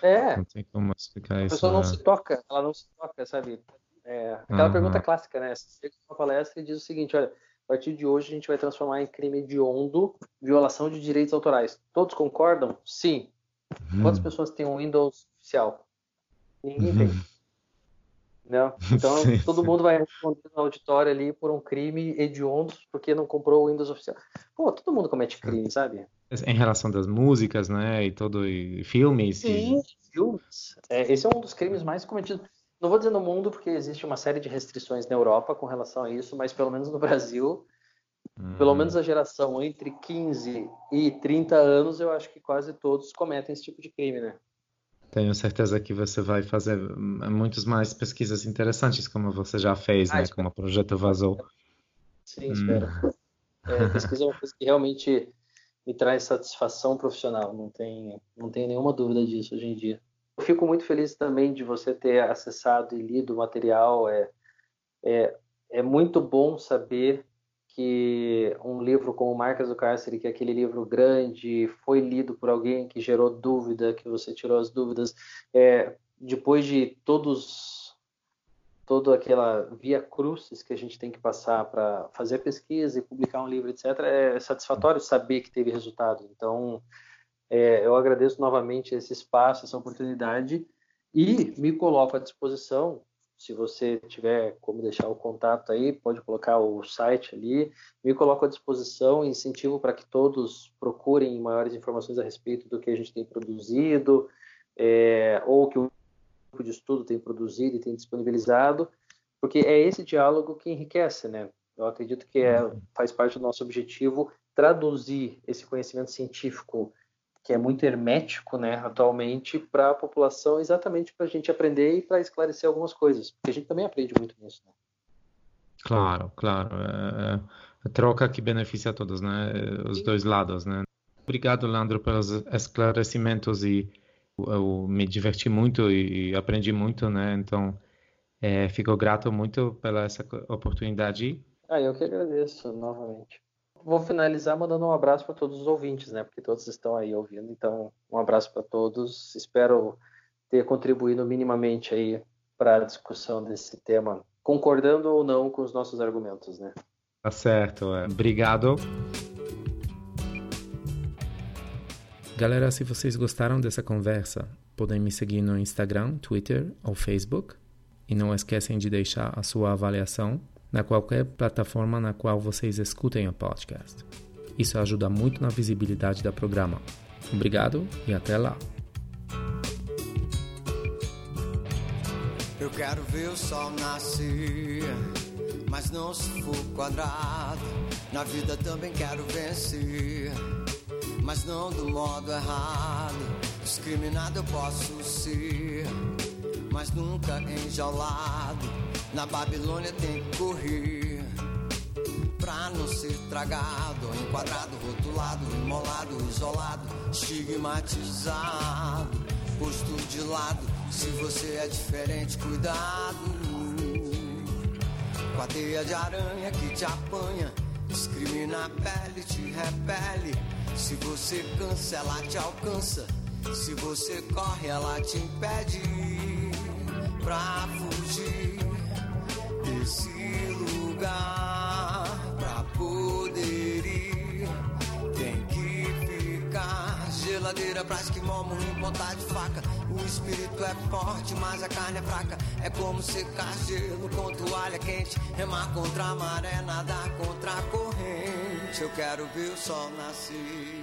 Speaker 1: é, não tem como explicar isso.
Speaker 3: A pessoa não né? se toca, ela não se toca, sabe? É, aquela uhum. pergunta clássica, né? Você chega uma palestra e diz o seguinte, olha, a partir de hoje a gente vai transformar em crime hediondo violação de direitos autorais. Todos concordam? Sim. Uhum. Quantas pessoas têm um Windows oficial? Ninguém uhum. tem. Não? Então sim, todo sim. mundo vai responder no auditório ali por um crime hediondo porque não comprou o Windows oficial. Pô, todo mundo comete crime, sabe?
Speaker 1: Em relação das músicas, né? E todo e filmes.
Speaker 3: Sim, e... filmes. É, esse é um dos crimes mais cometidos não vou dizer no mundo, porque existe uma série de restrições na Europa com relação a isso, mas pelo menos no Brasil, hum. pelo menos a geração entre 15 e 30 anos, eu acho que quase todos cometem esse tipo de crime, né?
Speaker 1: Tenho certeza que você vai fazer muitas mais pesquisas interessantes, como você já fez, ah, né? Espero. Como o projeto vazou.
Speaker 3: Sim, espero. Hum. É, pesquisa é uma coisa que realmente me traz satisfação profissional, não tem, não tenho nenhuma dúvida disso hoje em dia. Eu fico muito feliz também de você ter acessado e lido o material. É, é, é muito bom saber que um livro como Marcas do Cárcere, que é aquele livro grande, foi lido por alguém que gerou dúvida, que você tirou as dúvidas, é, depois de todos toda aquela via crucis que a gente tem que passar para fazer pesquisa e publicar um livro, etc., é satisfatório saber que teve resultado. Então, é, eu agradeço novamente esse espaço, essa oportunidade E me coloco à disposição, se você tiver como deixar o contato aí, pode colocar o site ali. Me coloco à disposição, incentivo para que todos procurem maiores informações a respeito do que a gente tem produzido, é, ou que o grupo de estudo tem produzido e tem disponibilizado, porque é esse diálogo que enriquece, né? Eu acredito que é, faz parte do nosso objetivo traduzir esse conhecimento científico que é muito hermético, né, atualmente, para a população, exatamente para a gente aprender e para esclarecer algumas coisas, porque a gente também aprende muito nisso. Né?
Speaker 1: Claro, claro. É, é a troca que beneficia a todos, né? Os dois lados, né? Obrigado, Leandro, pelos esclarecimentos e eu me diverti muito e aprendi muito, né? Então, é, fico grato muito pela essa oportunidade.
Speaker 3: Ah, eu que agradeço novamente vou finalizar mandando um abraço para todos os ouvintes, né? Porque todos estão aí ouvindo. Então, um abraço para todos. Espero ter contribuído minimamente aí para a discussão desse tema, concordando ou não com os nossos argumentos, né?
Speaker 1: Tá certo. É. Obrigado. Galera, se vocês gostaram dessa conversa, podem me seguir no Instagram, Twitter ou Facebook. E não esquecem de deixar a sua avaliação na qualquer plataforma na qual vocês escutem o podcast. Isso ajuda muito na visibilidade do programa. Obrigado e até lá.
Speaker 2: Eu quero ver o sol nascer, mas não se for quadrado. Na vida também quero vencer, mas não do modo errado. Discriminado eu posso ser, mas nunca enjaulado na Babilônia tem que correr pra não ser tragado, enquadrado, rotulado, imolado, isolado, estigmatizado, posto de lado. Se você é diferente, cuidado. Com a teia de aranha que te apanha, discrimina a pele, te repele. Se você cansa, ela te alcança. Se você corre, ela te impede pra fugir esse lugar pra poder ir. Tem que ficar geladeira pra esquimó, em ponta de faca. O espírito é forte, mas a carne é fraca. É como secar gelo com toalha quente. Remar contra a maré, nadar contra a corrente. Eu quero ver o sol nascer.